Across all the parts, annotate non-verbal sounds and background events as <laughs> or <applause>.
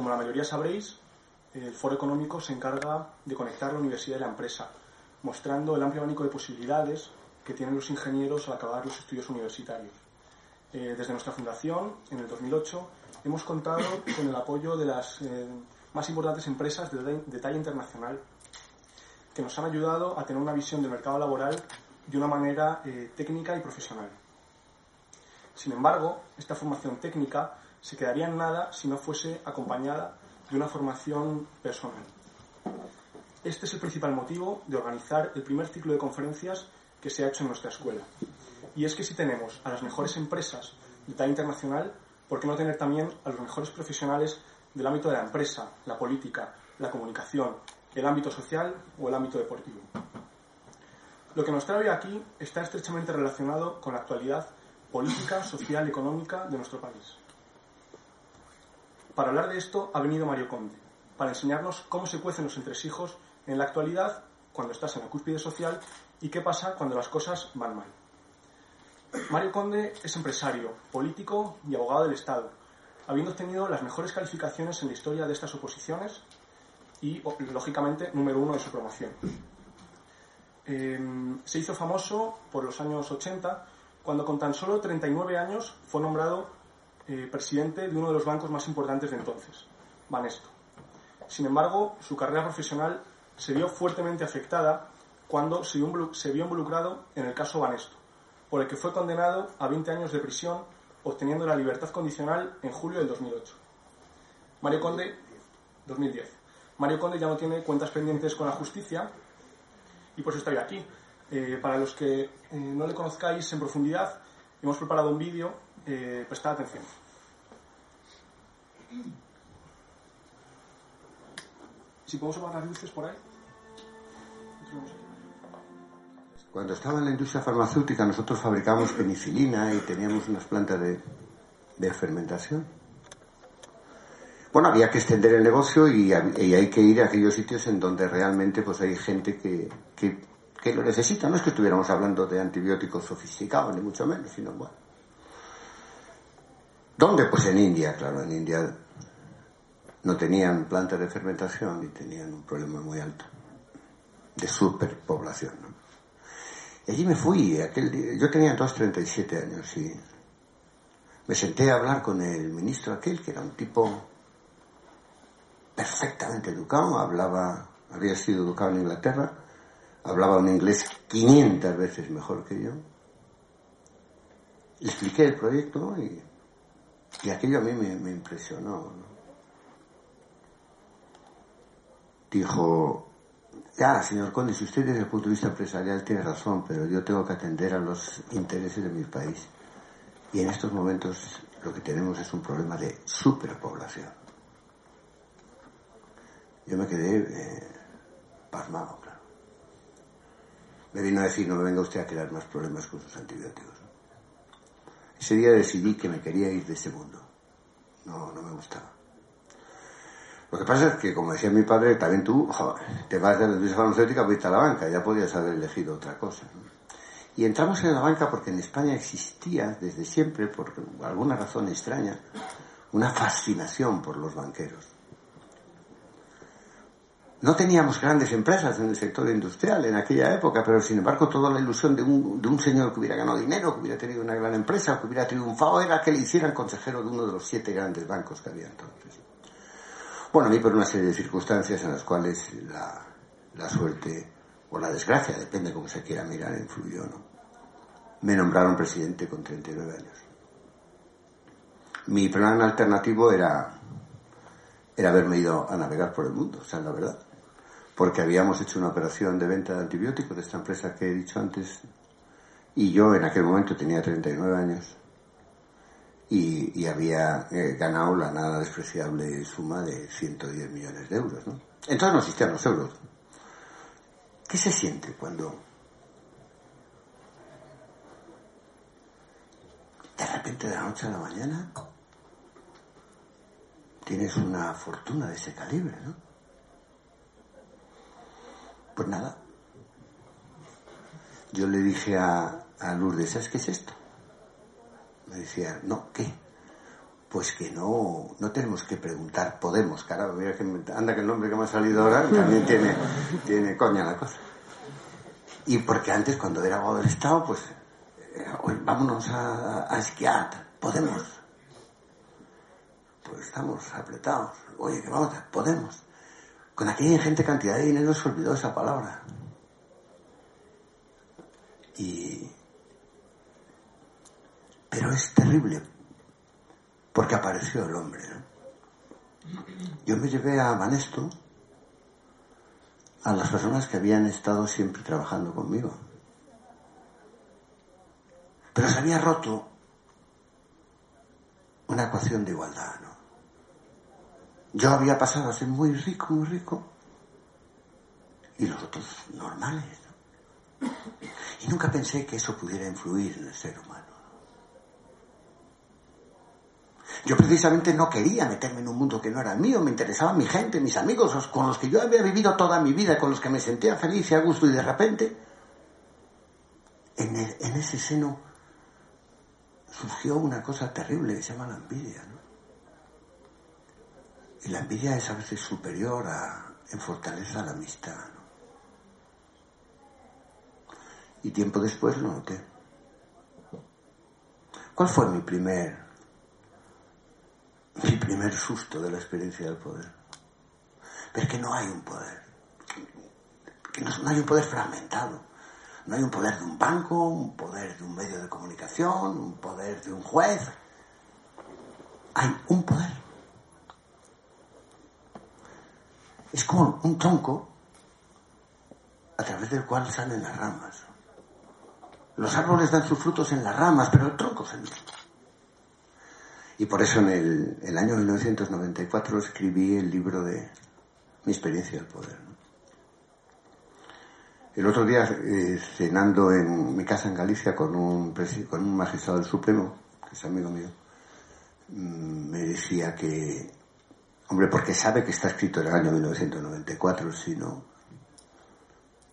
Como la mayoría sabréis, el Foro Económico se encarga de conectar la universidad y la empresa, mostrando el amplio abanico de posibilidades que tienen los ingenieros al acabar los estudios universitarios. Eh, desde nuestra fundación, en el 2008, hemos contado con el apoyo de las eh, más importantes empresas de, talla internacional que nos han ayudado a tener una visión del mercado laboral de una manera eh, técnica y profesional. Sin embargo, esta formación técnica se quedaría en nada si no fuese acompañada de una formación personal. Este es el principal motivo de organizar el primer ciclo de conferencias que se ha hecho en nuestra escuela. Y es que si tenemos a las mejores empresas de talla internacional, ¿por qué no tener también a los mejores profesionales del ámbito de la empresa, la política, la comunicación, el ámbito social o el ámbito deportivo? Lo que nos trae aquí está estrechamente relacionado con la actualidad política, social y económica de nuestro país. Para hablar de esto ha venido Mario Conde, para enseñarnos cómo se cuecen los entresijos en la actualidad cuando estás en la cúspide social y qué pasa cuando las cosas van mal. Mario Conde es empresario, político y abogado del Estado, habiendo obtenido las mejores calificaciones en la historia de estas oposiciones y, lógicamente, número uno de su promoción. Em, se hizo famoso por los años 80, cuando con tan solo 39 años fue nombrado eh, presidente de uno de los bancos más importantes de entonces, Banesto. Sin embargo, su carrera profesional se vio fuertemente afectada cuando se vio involucrado en el caso Banesto, por el que fue condenado a 20 años de prisión, obteniendo la libertad condicional en julio del 2008. Mario Conde, 2010. Mario Conde ya no tiene cuentas pendientes con la justicia y por eso estoy aquí. Eh, para los que eh, no le conozcáis en profundidad, hemos preparado un vídeo, prestad atención. Si podemos apagar las luces por ahí. Cuando estaba en la industria farmacéutica nosotros fabricábamos penicilina y teníamos unas plantas de, fermentación. Bueno, había que extender el negocio y, hay que ir a aquellos sitios en donde realmente pues hay gente que, que, lo necesita. No es que estuviéramos hablando de antibióticos sofisticados, ni mucho menos, sino bueno. ¿Dónde? Pues en India, claro, en India no tenían plantas de fermentación y tenían un problema muy alto de superpoblación. allí me fui, aquel día, yo tenía 237 años y me senté a hablar con el ministro aquel, que era un tipo perfectamente educado, hablaba, había sido educado en Inglaterra, hablaba un inglés 500 veces mejor que yo. Le expliqué el proyecto y, y aquello a mí me, impresionó. Dijo, ya, señor Conde, si usted desde el punto de vista empresarial tiene razón, pero yo tengo que atender a los intereses de mi país. Y en estos momentos lo que tenemos es un problema de superpoblación. Yo me quedé eh, pasmado, claro. Me vino a decir, no me venga usted a crear más problemas con sus antibióticos. Ese día decidí que me quería ir de este mundo. No, no me gustaba. Lo que pasa es que, como decía mi padre, también tú te vas de la industria farmacéutica, vete a la banca, ya podías haber elegido otra cosa. Y entramos en la banca porque en España existía desde siempre, por alguna razón extraña, una fascinación por los banqueros. No teníamos grandes empresas en el sector industrial en aquella época, pero sin embargo toda la ilusión de un, de un señor que hubiera ganado dinero, que hubiera tenido una gran empresa, que hubiera triunfado, era que le hicieran consejero de uno de los siete grandes bancos que había entonces. Bueno, a mí por una serie de circunstancias en las cuales la, suerte o la desgracia, depende cómo se quiera mirar, influyó, ¿no? Me nombraron presidente con 39 años. Mi plan alternativo era, era haberme ido a navegar por el mundo, o sea, la verdad. Porque habíamos hecho una operación de venta de antibióticos de esta empresa que he dicho antes, y yo en aquel momento tenía 39 años y, había eh, ganado la nada despreciable suma de 110 millones de euros. ¿no? Entonces no existían los euros. ¿Qué se siente cuando de repente de la noche a la mañana tienes una fortuna de ese calibre, ¿no? Pues nada. Yo le dije a, a Lourdes, ¿sabes qué es esto? Me decía, no, ¿qué? pues que no, no tenemos que preguntar, podemos, carajo, mira que anda que el nombre que me ha salido ahora también tiene, <laughs> tiene coña la cosa. Y porque antes, cuando era abogado del Estado, pues, eh, vámonos a, a esquiar, podemos. Pues estamos apretados. Oye, que vamos, podemos. Con aquella ingente cantidad de dinero se olvidó esa palabra. Y... Pero es terrible porque apareció el hombre. Yo me llevé a Banesto a las personas que habían estado siempre trabajando conmigo. Pero se había roto una ecuación de igualdad. Yo había pasado a ser muy rico, muy rico, y los otros normales, ¿no? Y nunca pensé que eso pudiera influir en el ser humano. Yo precisamente no quería meterme en un mundo que no era mío, me interesaba mi gente, mis amigos, con los que yo había vivido toda mi vida, con los que me sentía feliz y a gusto, y de repente, en, en ese seno surgió una cosa terrible que se llama la envidia. Y la envidia es a veces superior a, en fortaleza a la amistad. Y tiempo después lo noté. ¿Cuál fue mi primer mi primer susto de la experiencia del poder. Pero es que no hay un poder. Que no, hay un poder fragmentado. No hay un poder de un banco, un poder de un medio de comunicación, un poder de un juez. Hay un poder. Es como un tronco a través del cual salen las ramas. Los árboles dan sus frutos en las ramas, pero el tronco mismo. Y por eso en el, año 1994 escribí el libro de mi experiencia del poder. El otro día, eh, cenando en mi casa en Galicia con un, con un magistrado del Supremo, que es amigo mío, mm, me decía que, hombre, porque sabe que está escrito en el año 1994, si no,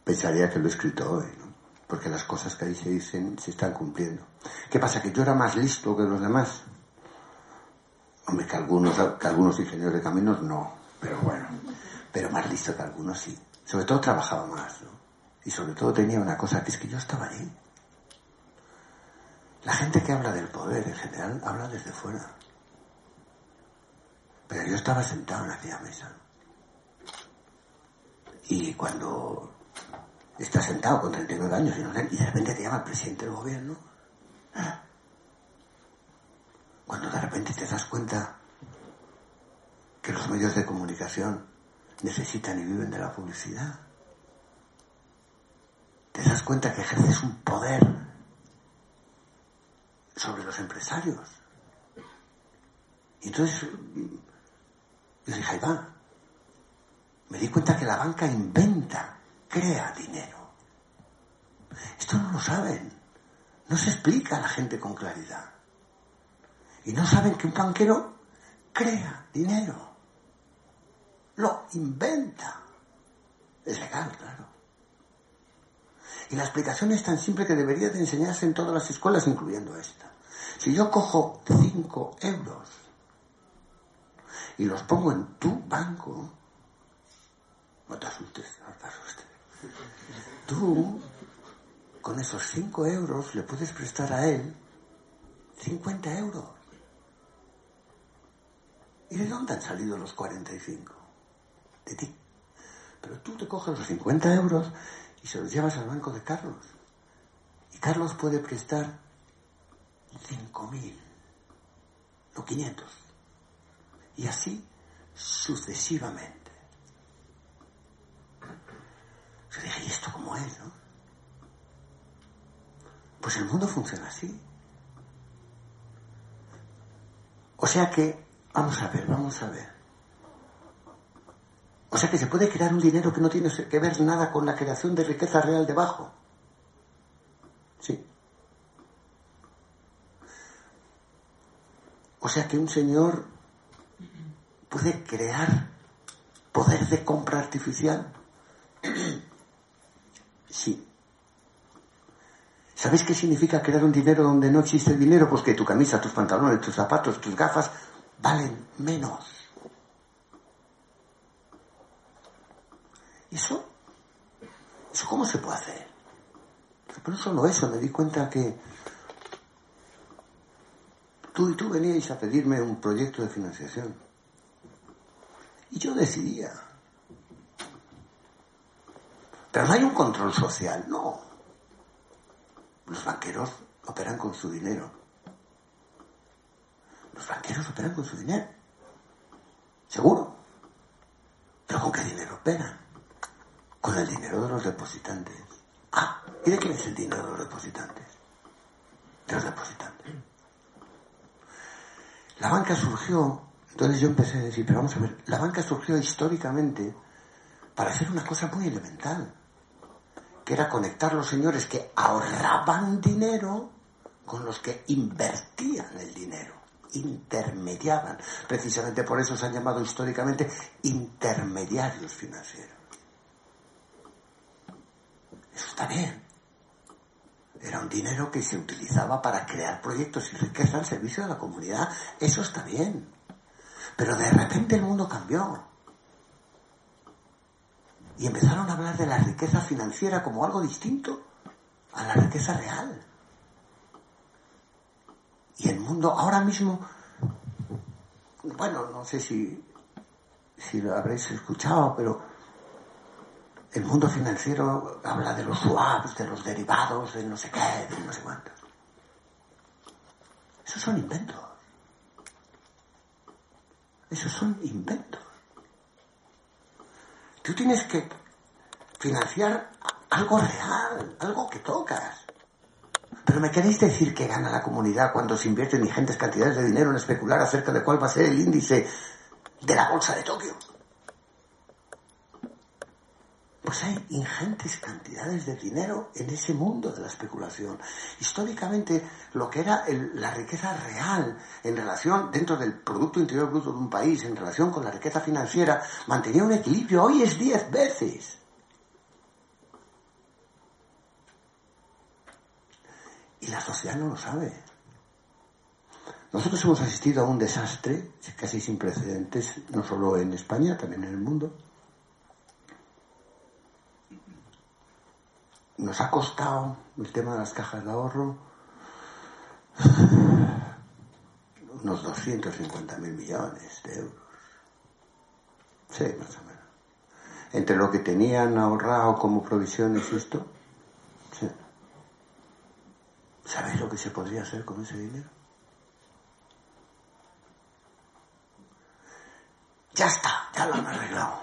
pensaría que lo he escrito hoy, ¿no? porque las cosas que ahí se dicen se están cumpliendo. ¿Qué pasa? Que yo era más listo que los demás Hombre, que algunos, que algunos ingenieros de caminos no, pero bueno, pero más listo que algunos sí. Sobre todo trabajaba más, ¿no? Y sobre todo tenía una cosa, que es que yo estaba allí. La gente que habla del poder en general habla desde fuera. Pero yo estaba sentado en aquella mesa. Y cuando estás sentado con 39 años y, y de repente te llama el presidente del gobierno, cuando de repente te das cuenta que los medios de comunicación necesitan y viven de la publicidad. Te das cuenta que ejerces un poder sobre los empresarios. Y entonces yo dije, ahí va. Me di cuenta que la banca inventa, crea dinero. Esto no lo saben. No se explica a la gente con claridad. Y no saben que un banquero crea dinero. Lo inventa. Es legal, claro. Y la explicación es tan simple que debería de enseñarse en todas las escuelas, incluyendo esta. Si yo cojo 5 euros y los pongo en tu banco, no te asustes, no te asustes. Tú, con esos 5 euros, le puedes prestar a él 50 euros. ¿Y de dónde han salido los 45? De ti. Pero tú te coges los 50 euros y se los llevas al banco de Carlos. Y Carlos puede prestar 5.000, no 500. Y así sucesivamente. Yo dije, ¿y esto cómo es, no? Pues el mundo funciona así. O sea que Vamos a ver, vamos a ver. O sea que se puede crear un dinero que no tiene que ver nada con la creación de riqueza real debajo. Sí. O sea que un señor puede crear poder de compra artificial. <clears throat> Sí. ¿Sabéis qué significa crear un dinero donde no existe dinero? Pues que tu camisa, tus pantalones, tus zapatos, tus gafas valen menos. ¿Eso? ¿Eso cómo se puede hacer? Pero no solo eso, me di cuenta que tú y tú veníais a pedirme un proyecto de financiación. Y yo decidía. Pero no hay un control social, no. Los banqueros operan con su dinero. Los banqueros operan con su dinero. Seguro. ¿Pero con qué dinero operan? Con el dinero de los depositantes. Ah, ¿y de quién es el dinero de los depositantes? De los depositantes. La banca surgió, entonces yo empecé a decir, pero vamos a ver, la banca surgió históricamente para hacer una cosa muy elemental que era conectar los señores que ahorraban dinero con los que invertían el dinero, intermediaban. Precisamente por eso se han llamado históricamente intermediarios financieros. Eso está bien. Era un dinero que se utilizaba para crear proyectos y riqueza al servicio de la comunidad. Eso está bien. Pero de repente el mundo cambió y empezaron a hablar de la riqueza financiera como algo distinto a la riqueza real. Y el mundo ahora mismo, bueno, no sé si, si lo habréis escuchado, pero el mundo financiero habla de los swaps, de los derivados, de no sé qué, de no sé cuánto. Esos son inventos. Esos son inventos. Tú tienes que financiar algo real, algo que tocas. Pero me queréis decir que gana la comunidad cuando se invierten ingentes cantidades de dinero en especular acerca de cuál va a ser el índice de la bolsa de Tokio. Pues hay ingentes cantidades de dinero en ese mundo de la especulación. Históricamente, lo que era la riqueza real en relación, dentro del Producto Interior Bruto de un país, en relación con la riqueza financiera, mantenía un equilibrio. Hoy es diez veces. Y la sociedad no lo sabe. Nosotros hemos asistido a un desastre casi sin precedentes, no solo en España, también en el mundo nos ha costado el tema de las cajas de ahorro <sighs> unos 250 mil millones de euros. Sí, más o menos. Entre lo que tenían ahorrado como provisiones y esto, sí. ¿Sabéis lo que se podría hacer con ese dinero? Ya está, ya lo han arreglado.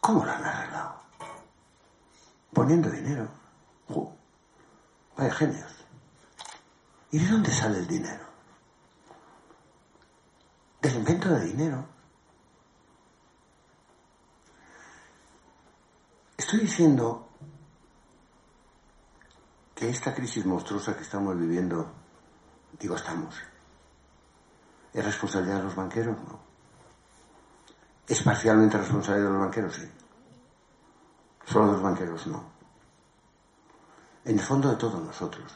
¿Cómo lo han arreglado? Poniendo dinero. vaya genios. ¿Y de dónde sale el dinero? Del invento de dinero. Estoy diciendo que esta crisis monstruosa que estamos viviendo, digo estamos, ¿es responsabilidad de los banqueros? No. ¿Es parcialmente responsabilidad de los banqueros? Sí. Solo los banqueros no. En el fondo de todos nosotros.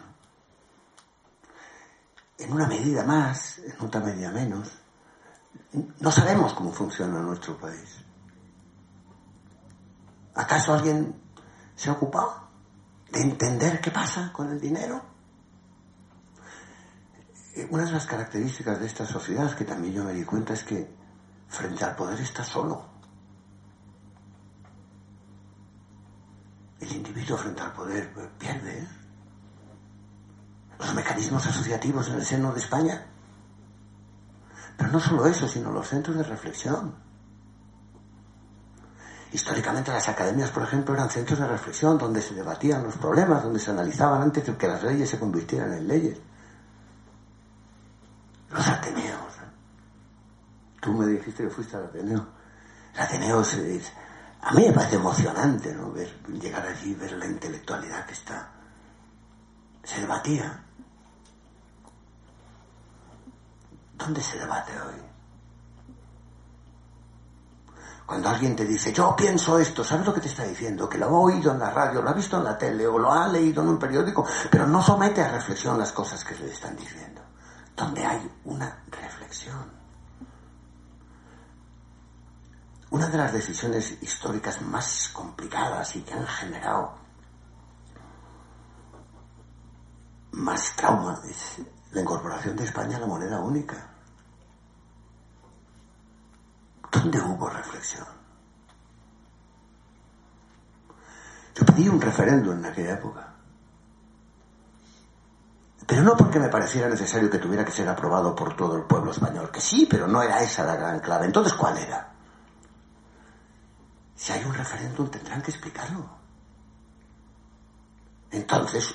En una medida más, en otra medida menos, no sabemos cómo funciona nuestro país. ¿Acaso alguien se ha ocupado de entender qué pasa con el dinero? Eh, una de las características de esta sociedad que también yo me di cuenta es que frente al poder está solo. El individuo frente al poder pues, pierde. ¿eh? Los mecanismos asociativos en el seno de España. Pero no solo eso, sino los centros de reflexión. Históricamente las academias, por ejemplo, eran centros de reflexión donde se debatían los problemas, donde se analizaban antes de que las leyes se convirtieran en leyes. Los Ateneos. Tú me dijiste que fuiste al Ateneo. El a mí me parece emocionante, ¿no? Ver, llegar allí ver la intelectualidad que está. Se debatía. ¿Dónde se debate hoy? Cuando alguien te dice, yo pienso esto, ¿sabes lo que te está diciendo? Que lo ha oído en la radio, lo ha visto en la tele o lo ha leído en un periódico, pero no somete a reflexión las cosas que le están diciendo. Donde hay una reflexión. Una de las decisiones históricas más complicadas y que han generado más trauma es la incorporación de España a la moneda única. ¿Dónde hubo reflexión? Yo pedí un referéndum en aquella época. Pero no porque me pareciera necesario que tuviera que ser aprobado por todo el pueblo español, que sí, pero no era esa la gran clave. Entonces, ¿cuál era? Si hay un referéndum tendrán que explicarlo. Entonces,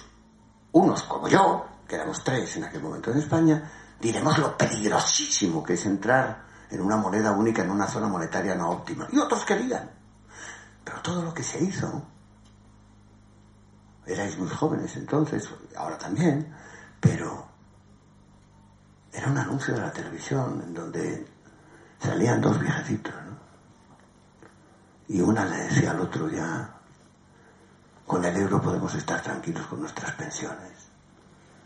unos como yo, que éramos tres en aquel momento en España, diremos lo peligrosísimo que es entrar en una moneda única en una zona monetaria no óptima. Y otros querían. Pero todo lo que se hizo, erais muy jóvenes entonces, ahora también, pero era un anuncio de la televisión en donde salían dos viejecitos. Y una le decía al otro ya, con el euro podemos estar tranquilos con nuestras pensiones.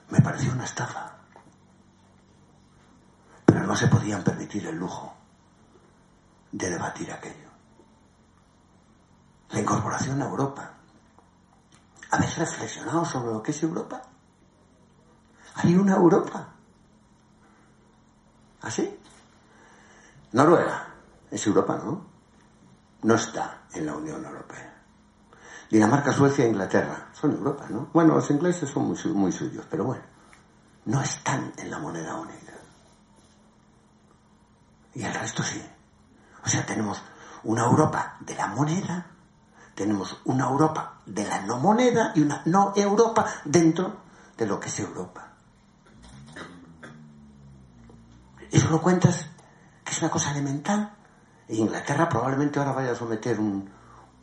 Me pareció una estafa pero no se podían permitir el lujo de debatir aquello. La incorporación a Europa. ¿Habéis reflexionado sobre lo que es Europa? Hay una Europa. ¿Así? Noruega es Europa, ¿no? No está en la Unión Europea. Dinamarca, Suecia e Inglaterra son Europa, ¿no? Bueno, los ingleses son muy, muy suyos, pero bueno, no están en la moneda única y el resto sí. O sea, tenemos una Europa de la moneda, tenemos una Europa de la no moneda y una no Europa dentro de lo que es Europa. Eso lo cuentas que es una cosa elemental. Inglaterra probablemente ahora vaya a someter un,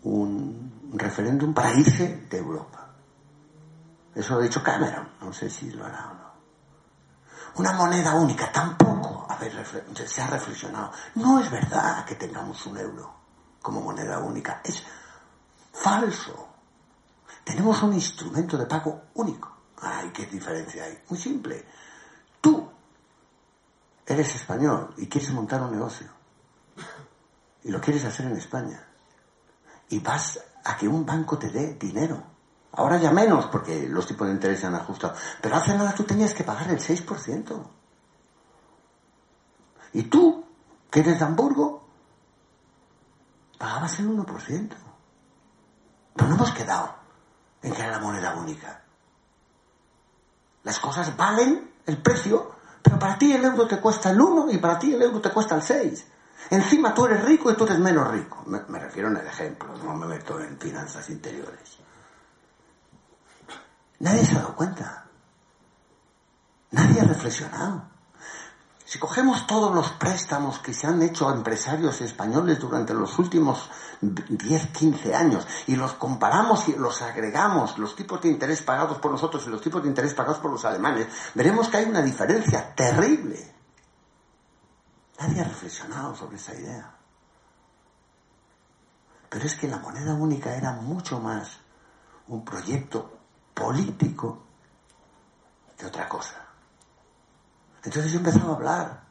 un referéndum para irse de Europa. Eso lo ha dicho Cameron. No sé si lo hará o no. Una moneda única tampoco se ha reflexionado. No es verdad que tengamos un euro como moneda única. Es falso. Tenemos un instrumento de pago único. Ay, qué diferencia hay. Muy simple. Tú eres español y quieres montar un negocio. Y lo quieres hacer en España. Y vas a que un banco te dé dinero Ahora ya menos, porque los tipos de interés se han ajustado. Pero hace nada tú tenías que pagar el 6%. Y tú, que eres de Hamburgo, pagabas el 1%. Pero no hemos quedado en que era la moneda única. Las cosas valen el precio, pero para ti el euro te cuesta el 1 y para ti el euro te cuesta el 6. Encima tú eres rico y tú eres menos rico. Me, refiero en el ejemplo, no me meto en finanzas interiores. Nadie se ha dado cuenta. Nadie ha reflexionado. Si cogemos todos los préstamos que se han hecho a empresarios españoles durante los últimos 10, 15 años y los comparamos y los agregamos, los tipos de interés pagados por nosotros y los tipos de interés pagados por los alemanes, veremos que hay una diferencia terrible. Nadie ha reflexionado sobre esa idea. Pero es que la moneda única era mucho más un proyecto político que otra cosa. Entonces yo empezaba a hablar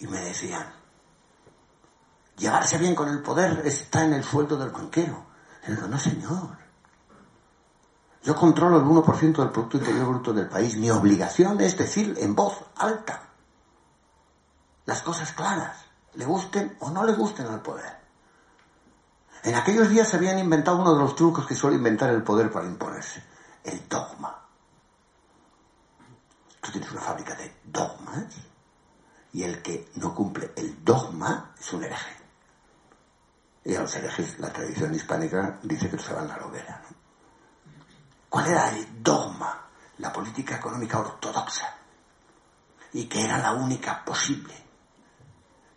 y me decían, llevarse bien con el poder está en el sueldo del banquero. Y digo, no señor. Yo controlo el 1% del Producto Interior Bruto del país. Mi obligación es decir en voz alta las cosas claras, le gusten o no le gusten al poder. En aquellos días se habían inventado uno de los trucos que suele inventar el poder para imponerse, el dogma. Tú tienes una fábrica de dogmas y el que no cumple el dogma es un hereje. Y a los herejes la tradición hispánica dice que se van la hoguera. ¿Cuál era el dogma? La política económica ortodoxa. Y que era la única posible.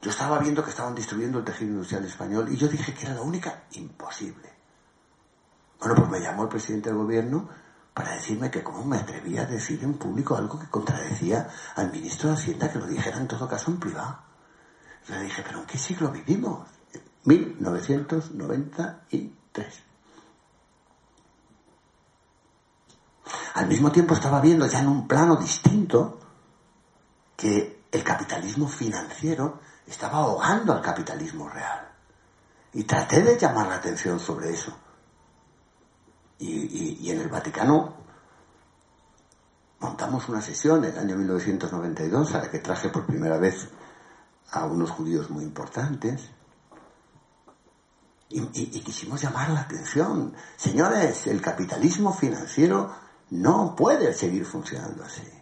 Yo estaba viendo que estaban destruyendo el tejido industrial español y yo dije que era la única imposible. Bueno, pues me llamó el presidente del gobierno para decirme que cómo me atrevía a decir en público algo que contradecía al ministro de Hacienda que lo dijera en todo caso en privado. Le dije, ¿pero en qué siglo vivimos? 1993. Al mismo tiempo estaba viendo ya en un plano distinto que el capitalismo financiero estaba ahogando al capitalismo real. Y traté de llamar la atención sobre eso. Y, en el Vaticano montamos una sesión en el año 1992 a la que traje por primera vez a unos judíos muy importantes. Y, y, quisimos llamar la atención. Señores, el capitalismo financiero no puede seguir funcionando así.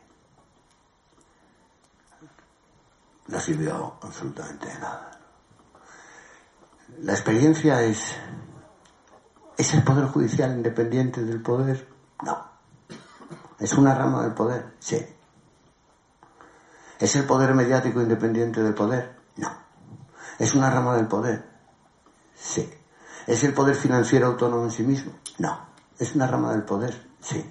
No sirvió absolutamente de nada. La experiencia es, ¿es el Poder Judicial independiente del poder? No. ¿Es una rama del poder? Sí. ¿Es el poder mediático independiente del poder? No. ¿Es una rama del poder? Sí. ¿Es el poder financiero autónomo en sí mismo? No. ¿Es una rama del poder? Sí.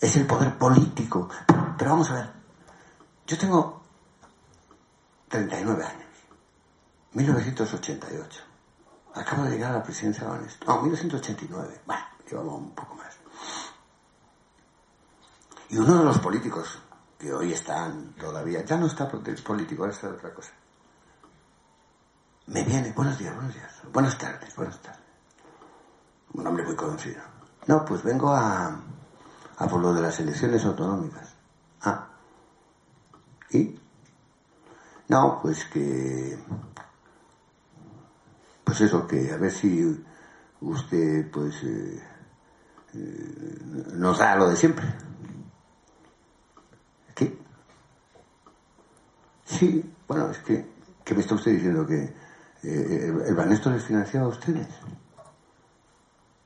¿Es el poder político? Pero, vamos a ver. Yo tengo 39 años. 1988. Acabo de llegar a la presidencia de Banesto. No, 1989. Bueno, llevamos un poco más. Y uno de los políticos que hoy están todavía, ya no está político, es otra cosa. Me viene, buenos días, buenos días, buenas tardes, buenas tardes. Un hombre muy conocido. No, pues vengo a, a por lo de las elecciones autonómicas. Ah. ¿Y? No, pues que pues eso, que a ver si usted pues eh, eh, nos da lo de siempre. ¿Qué? Sí, bueno, es que, ¿qué me está usted diciendo? ¿Que eh, el Banesto les financiaba a ustedes?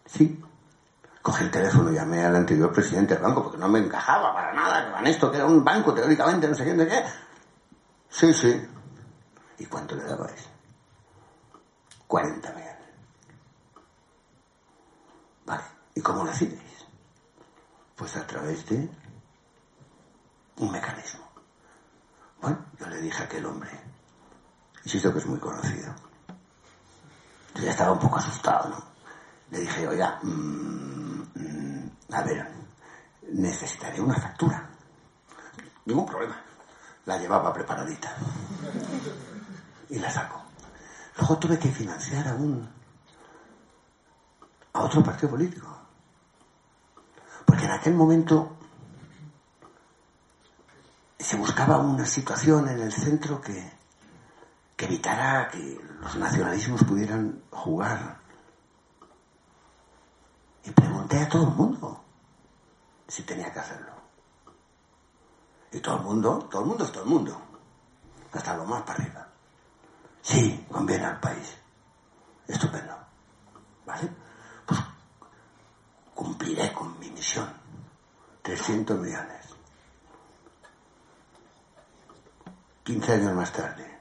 Sí. Cogí el teléfono llamé al anterior presidente del banco porque no me encajaba para nada el Banesto, que era un banco teóricamente, no sé quién de qué. Sí, sí. ¿Y cuánto le dabais? 40 millones. Vale, ¿y cómo lo hacéis? Pues a través de un mecanismo. Bueno, yo le dije a aquel hombre, insisto que es muy conocido, yo ya estaba un poco asustado, ¿no? Le dije, oiga, mm, mm, a ver, necesitaré una factura. Ningún problema. La llevaba preparadita. Y la saco. Luego tuve que financiar a un a otro partido político. Porque en aquel momento se buscaba una situación en el centro que, que evitara que los nacionalismos pudieran jugar. Y pregunté a todo el mundo si tenía que hacerlo. Y todo el mundo, todo el mundo es todo el mundo, hasta lo más para arriba. Sí, conviene al país. Estupendo. ¿Vale? Pues cumpliré con mi misión. 300 millones. 15 años más tarde.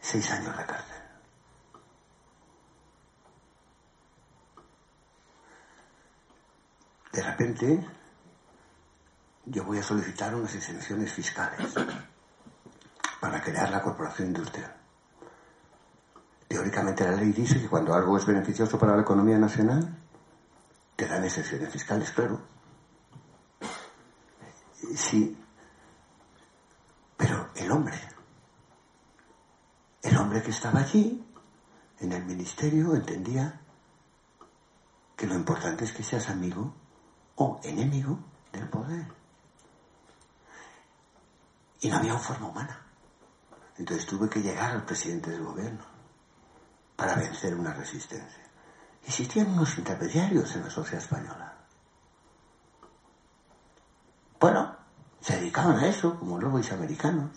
6 años de cárcel. De repente, yo voy a solicitar unas exenciones fiscales para crear la corporación industrial. Teóricamente la ley dice que cuando algo es beneficioso para la economía nacional, te dan excepciones fiscales, claro. Sí, pero el hombre, el hombre que estaba allí, en el ministerio, entendía que lo importante es que seas amigo o enemigo del poder. Y no había forma humana. Entonces tuve que llegar al presidente del gobierno para vencer una resistencia. Existían unos intermediarios en la sociedad española. Bueno, se dedicaban a eso, como lobos americanos.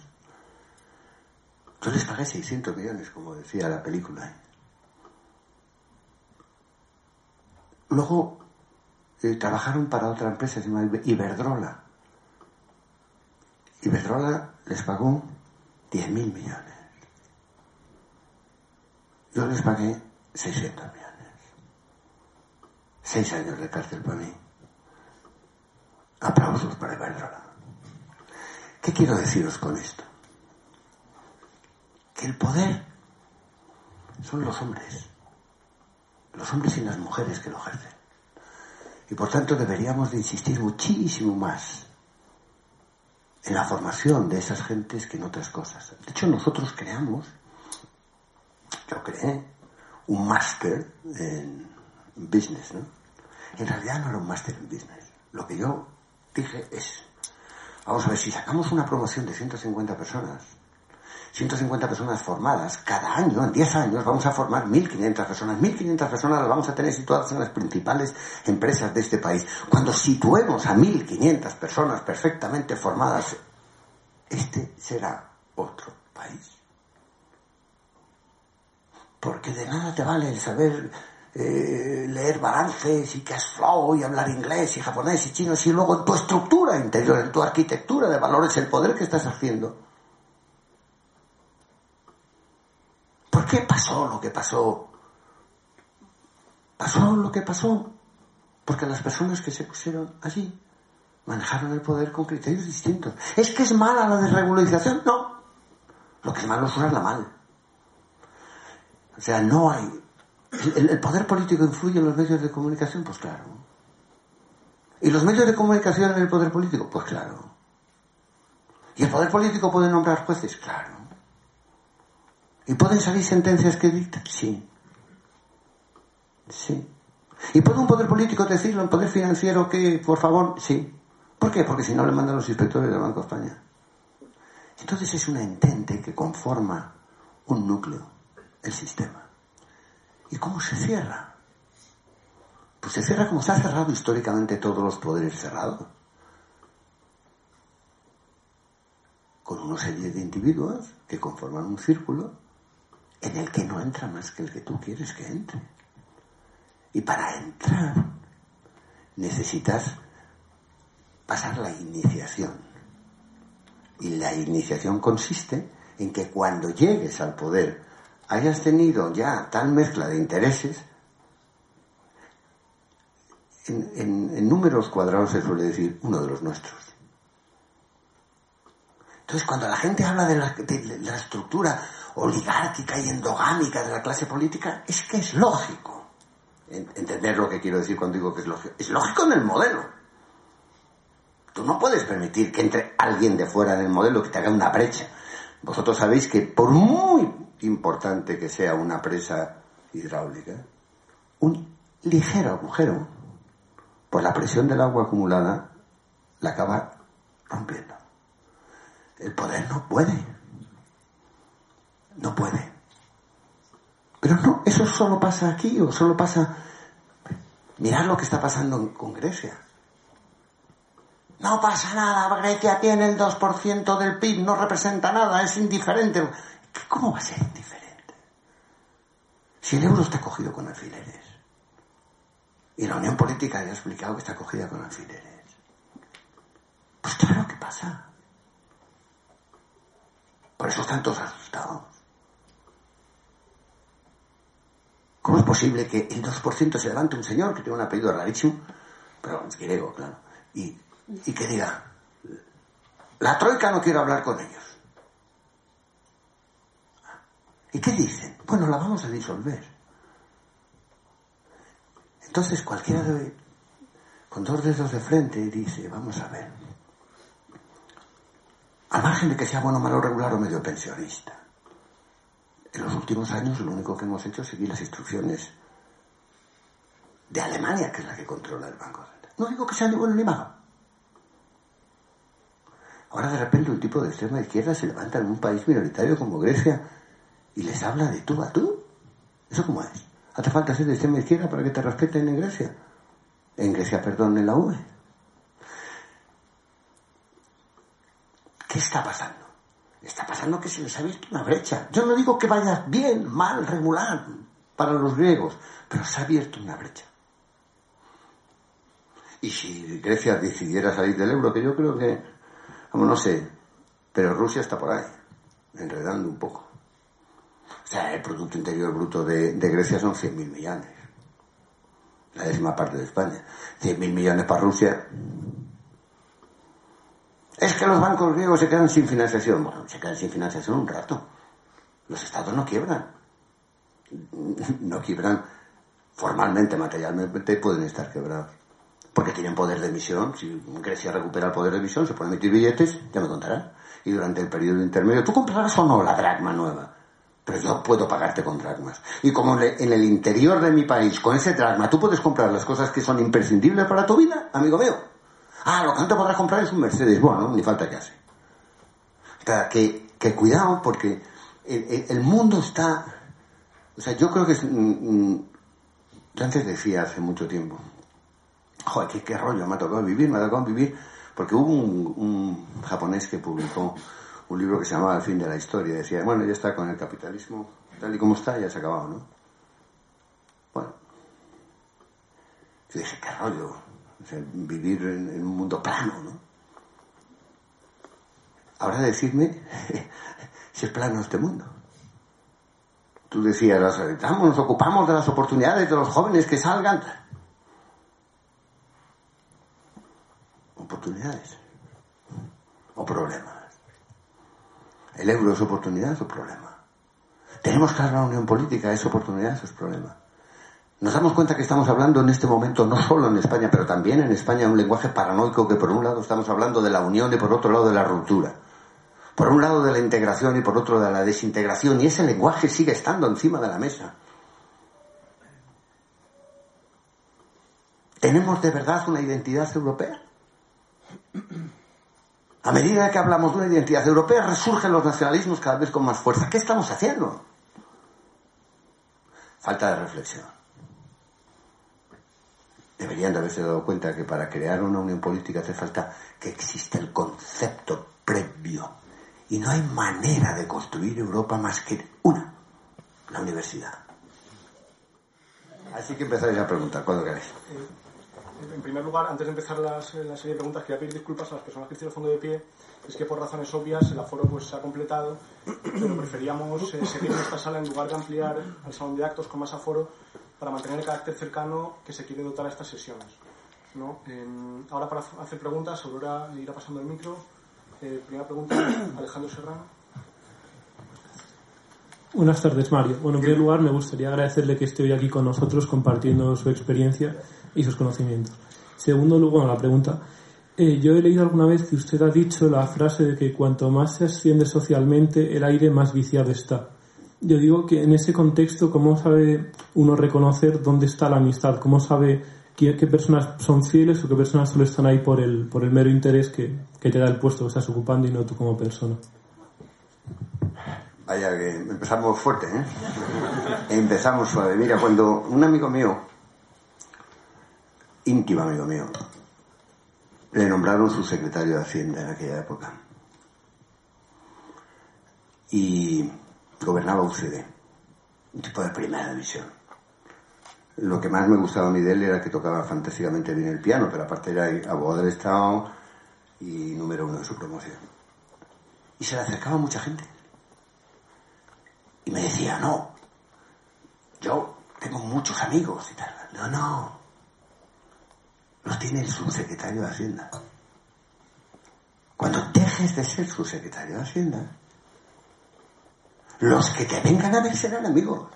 Yo les pagué 600 millones, como decía la película. Luego eh, trabajaron para otra empresa, se llama Iberdrola. Iberdrola les pagó 10.000 millones. Yo les pagué 600 millones. Seis años de cárcel para mí. Aplausos para Iberdrola. ¿Qué quiero deciros con esto? que el poder son los hombres, los hombres y las mujeres que lo ejercen. Y por tanto deberíamos de insistir muchísimo más en la formación de esas gentes que en otras cosas. De hecho, nosotros creamos, yo creé, un máster en business, ¿no? En realidad no era un máster en business. Lo que yo dije es, vamos a ver, si sacamos una promoción de 150 personas, 150 personas formadas, cada año, en 10 años, vamos a formar 1.500 personas. 1.500 personas las vamos a tener situadas en las principales empresas de este país. Cuando situemos a 1.500 personas perfectamente formadas, este será otro país. Porque de nada te vale el saber eh, leer balances y cash flow y hablar inglés y japonés y chino si luego en tu estructura interior, en tu arquitectura de valores, el poder que estás haciendo qué pasó lo que pasó? Pasó lo que pasó porque las personas que se pusieron allí manejaron el poder con criterios distintos. ¿Es que es mala la desregularización? No. Lo que es malo es usarla mal. O sea, no hay... ¿El, ¿El, poder político influye en los medios de comunicación? Pues claro. ¿Y los medios de comunicación en el poder político? Pues claro. ¿Y el poder político puede nombrar jueces? Claro. ¿Y pueden salir sentencias que dictan? Sí. Sí. ¿Y puede un poder político decirlo, un poder financiero que, por favor, sí? ¿Por qué? Porque si no le mandan los inspectores del Banco de España. Entonces es una entente que conforma un núcleo, el sistema. ¿Y cómo se cierra? Pues se cierra como se ha cerrado históricamente todos los poderes cerrados. Con una serie de individuos que conforman un círculo en el que no entra más que el que tú quieres que entre. Y para entrar necesitas pasar la iniciación. Y la iniciación consiste en que cuando llegues al poder hayas tenido ya tal mezcla de intereses, en, números cuadrados se suele decir uno de los nuestros. Entonces, cuando la gente habla de la, estructura oligárquica y endogámica de la clase política, es que es lógico. Entender lo que quiero decir cuando digo que es lógico. Es lógico en el modelo. Tú no puedes permitir que entre alguien de fuera en el modelo que te haga una brecha. Vosotros sabéis que por muy importante que sea una presa hidráulica, un ligero agujero, por la presión del agua acumulada, la acaba rompiendo. El poder no puede. No puede. Pero no, eso solo pasa aquí o solo pasa... Mirad lo que está pasando con Grecia. No pasa nada, Grecia tiene el 2% del PIB, no representa nada, es indiferente. ¿Cómo va a ser indiferente? Si el euro está cogido con alfileres. Y la Unión Política ya ha explicado que está cogida con alfileres. Pues claro que pasa. Por eso están todos asustados. ¿Cómo es posible que el 2% se levante un señor que tiene un apellido rarísimo, pero es griego, claro, y, que diga, la troika no quiere hablar con ellos? ¿Y qué dicen? Bueno, la vamos a disolver. Entonces cualquiera de, con dos dedos de frente dice, vamos a ver, al margen de que sea bueno, malo, regular o medio pensionista, en los últimos años lo único que hemos hecho es seguir las instrucciones de Alemania, que es la que controla el Banco Central. No digo que sea ni bueno ni malo. Ahora de repente un tipo de extrema izquierda se levanta en un país minoritario como Grecia y les habla de tú a tú. ¿Eso cómo es? ¿Hace falta ser de extrema izquierda para que te respeten en Grecia? En Grecia, perdón, en la UE. ¿Qué está pasando? Está pasando que se les ha abierto una brecha. Yo no digo que vaya bien, mal, regular para los griegos, pero se ha abierto una brecha. Y si Grecia decidiera salir del euro, que yo creo que, como no sé, pero Rusia está por ahí, enredando un poco. O sea, el Producto Interior Bruto de, Grecia son 100.000 millones. La décima parte de España. 100.000 millones para Rusia, es que los bancos griegos se quedan sin financiación. Bueno, se quedan sin financiación un rato. Los estados no quiebran. No quiebran formalmente, materialmente, pueden estar quebrados. Porque tienen poder de emisión. Si Grecia recupera el poder de emisión, se pueden emitir billetes, ya me contará. Y durante el periodo intermedio, ¿tú comprarás o no la dracma nueva? Pero yo puedo pagarte con dracmas. Y como en el interior de mi país, con ese dracma, tú puedes comprar las cosas que son imprescindibles para tu vida, amigo mío. Ah, lo que no podrás comprar es un Mercedes. Bueno, ni falta que hace. O sea, que, cuidado porque el, mundo está... O sea, yo creo que es... Yo antes decía hace mucho tiempo, joder, qué, qué rollo, me ha tocado vivir, me ha tocado vivir, porque hubo un, un japonés que publicó un libro que se llamaba El fin de la historia. Decía, bueno, ya está con el capitalismo tal y como está, ya se ha acabado, ¿no? Bueno, yo dije, qué rollo, vivir en, un mundo plano, ¿no? Ahora decirme <laughs> si es plano este mundo. Tú decías, nos ocupamos de las oportunidades de los jóvenes que salgan. Oportunidades o problemas. El euro es oportunidad o problema. Tenemos que la unión política, es oportunidad o es problema. Nos damos cuenta que estamos hablando en este momento, no solo en España, pero también en España, un lenguaje paranoico que por un lado estamos hablando de la unión y por otro lado de la ruptura. Por un lado de la integración y por otro de la desintegración. Y ese lenguaje sigue estando encima de la mesa. ¿Tenemos de verdad una identidad europea? A medida que hablamos de una identidad europea, resurgen los nacionalismos cada vez con más fuerza. ¿Qué estamos haciendo? Falta de reflexión. Deberían de haberse dado cuenta que para crear una unión política hace falta que exista el concepto previo. Y no hay manera de construir Europa más que una, la universidad. Así que empezáis a preguntar cuando queráis. En primer lugar, antes de empezar la, serie de preguntas, quería pedir disculpas a las personas que al fondo de pie. Es que por razones obvias el aforo pues, se ha completado, pero preferíamos eh, seguir en esta sala en lugar de ampliar al salón de actos con más aforo para mantener el carácter cercano que se quiere dotar a estas sesiones. ¿no? ahora para hacer preguntas, Aurora irá pasando el micro. Eh, primera pregunta, <coughs> Alejandro Serrano. Buenas tardes, Mario. Bueno, en primer lugar, me gustaría agradecerle que esté hoy aquí con nosotros compartiendo su experiencia y sus conocimientos. Segundo lugar, la pregunta. Eh, yo he leído alguna vez que usted ha dicho la frase de que cuanto más se asciende socialmente, el aire más viciado está. Yo digo que en ese contexto, ¿cómo sabe uno reconocer dónde está la amistad? ¿Cómo sabe qué, personas son fieles o qué personas solo están ahí por el, por el mero interés que, que te da el puesto que estás ocupando y no tú como persona? Vaya que empezamos fuerte, ¿eh? empezamos suave. Mira, cuando un amigo mío íntimo amigo mío. Le nombraron su secretario de Hacienda en aquella época. Y gobernaba UCD, un tipo de primera división. Lo que más me gustaba a mí de él era que tocaba fantásticamente bien el piano, pero aparte era abogado del Estado y número uno de su promoción. Y se le acercaba mucha gente. Y me decía, no, yo tengo muchos amigos y tal. No, no, los tiene el subsecretario de Hacienda. Cuando dejes de ser subsecretario de Hacienda, los que te vengan a ver serán amigos.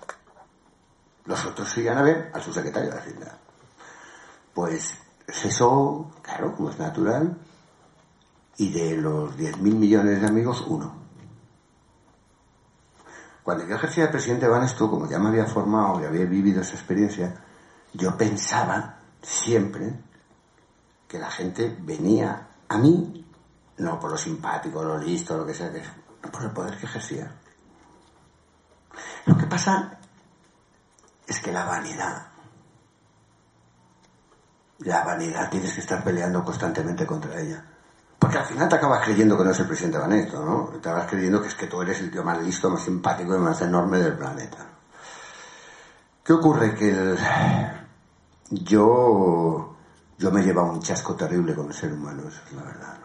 Los otros irán a ver al subsecretario de Hacienda. Pues eso, claro, como es natural, y de los 10.000 millones de amigos, uno. Cuando yo ejercía de presidente de Banesto, como ya me había formado y había vivido esa experiencia, yo pensaba siempre que la gente venía a mí, no por lo simpático, lo listo, lo que sea, que por el poder que ejercía. Lo que pasa es que la vanidad, la vanidad tienes que estar peleando constantemente contra ella. Porque al final te acabas creyendo que no es el presidente Vanesto, ¿no? Te acabas creyendo que es que tú eres el tío más listo, más simpático y más enorme del planeta. ¿Qué ocurre? Que yo yo me he llevado un chasco terrible con el ser humano, eso es la verdad.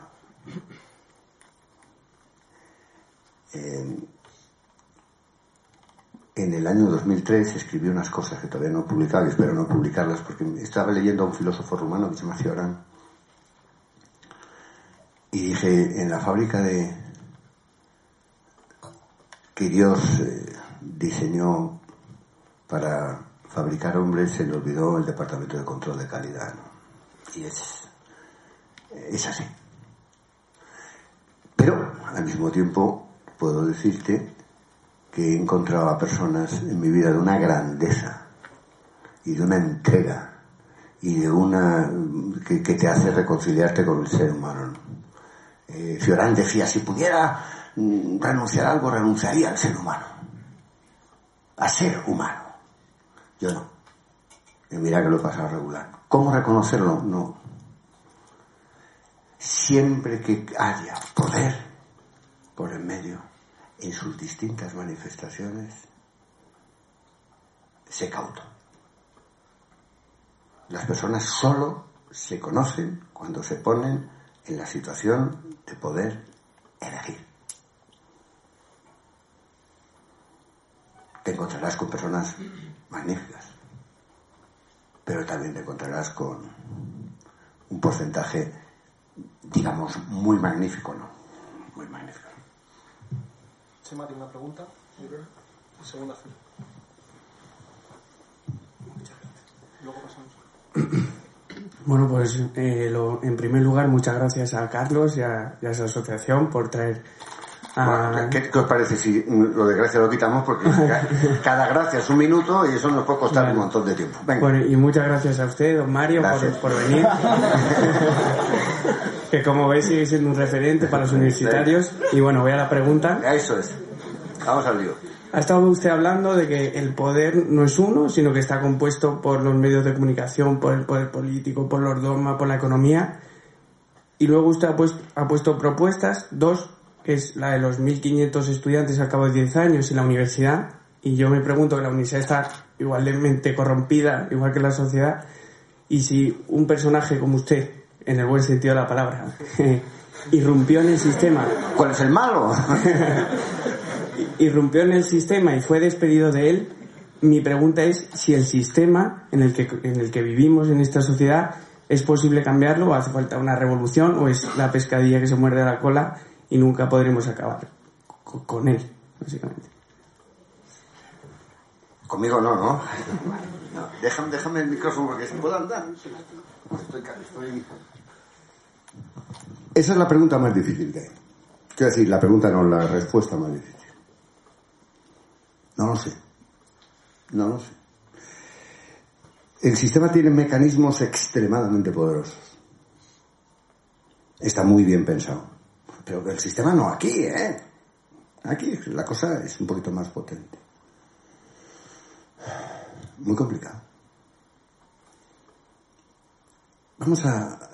¿no? En el año 2003 escribí unas cosas que todavía no he publicado y espero no publicarlas porque estaba leyendo a un filósofo rumano que se llama Cioran y dije en la fábrica de que Dios eh, diseñó para fabricar hombres, se le olvidó el Departamento de Control de Calidad. Y es, es así. Pero, al mismo tiempo, puedo decirte que he encontrado a personas en mi vida de una grandeza y de una entrega y de una que, te hace reconciliarte con el ser humano. Eh, Fiorán decía, si pudiera mm, renunciar a algo, renunciaría al ser humano, a ser humano. Yo no. Y mira que lo he pasado regular. ¿Cómo reconocerlo? No. Siempre que haya poder por el medio, en sus distintas manifestaciones, se cauto. Las personas solo se conocen cuando se ponen en la situación de poder elegir. Te encontrarás con personas magníficas, pero también te encontrarás con un porcentaje, digamos, muy magnífico, ¿no? Muy magnífico. Chema tiene una pregunta. Segunda Luego pasamos. Bueno, pues eh, en primer lugar, muchas gracias a Carlos y a, esa asociación por traer a... ¿qué, os parece si lo de gracia lo quitamos? Porque <laughs> cada gracia es un minuto y eso nos puede costar un montón de tiempo. Bueno, y muchas gracias a usted, don Mario, por, venir. <laughs> que como veis sigue siendo un referente para los universitarios. Y bueno, voy a la pregunta. Eso es. Vamos al lío. Ha estado usted hablando de que el poder no es uno, sino que está compuesto por los medios de comunicación, por el poder político, por los dogmas, por la economía. Y luego usted ha puesto, ha puesto propuestas, dos, que es la de los 1.500 estudiantes al cabo de 10 años en la universidad. Y yo me pregunto que la universidad está igualmente corrompida, igual que la sociedad. Y si un personaje como usted, en el buen sentido de la palabra, <laughs> irrumpió en el sistema. ¿Cuál es el malo? <laughs> irrumpió en el sistema y fue despedido de él, mi pregunta es si el sistema en el que, en el que vivimos en esta sociedad es posible cambiarlo o hace falta una revolución o es la pescadilla que se muerde la cola y nunca podremos acabar con él, básicamente. Conmigo no, ¿no? déjame, déjame el micrófono porque si puedo andar. Esa es la pregunta más difícil que hay. Quiero decir, la pregunta no, la respuesta más difícil. No lo sé. No lo sé. El sistema tiene mecanismos extremadamente poderosos. Está muy bien pensado. Pero el sistema no aquí, ¿eh? Aquí la cosa es un poquito más potente. Muy complicado. Vamos a,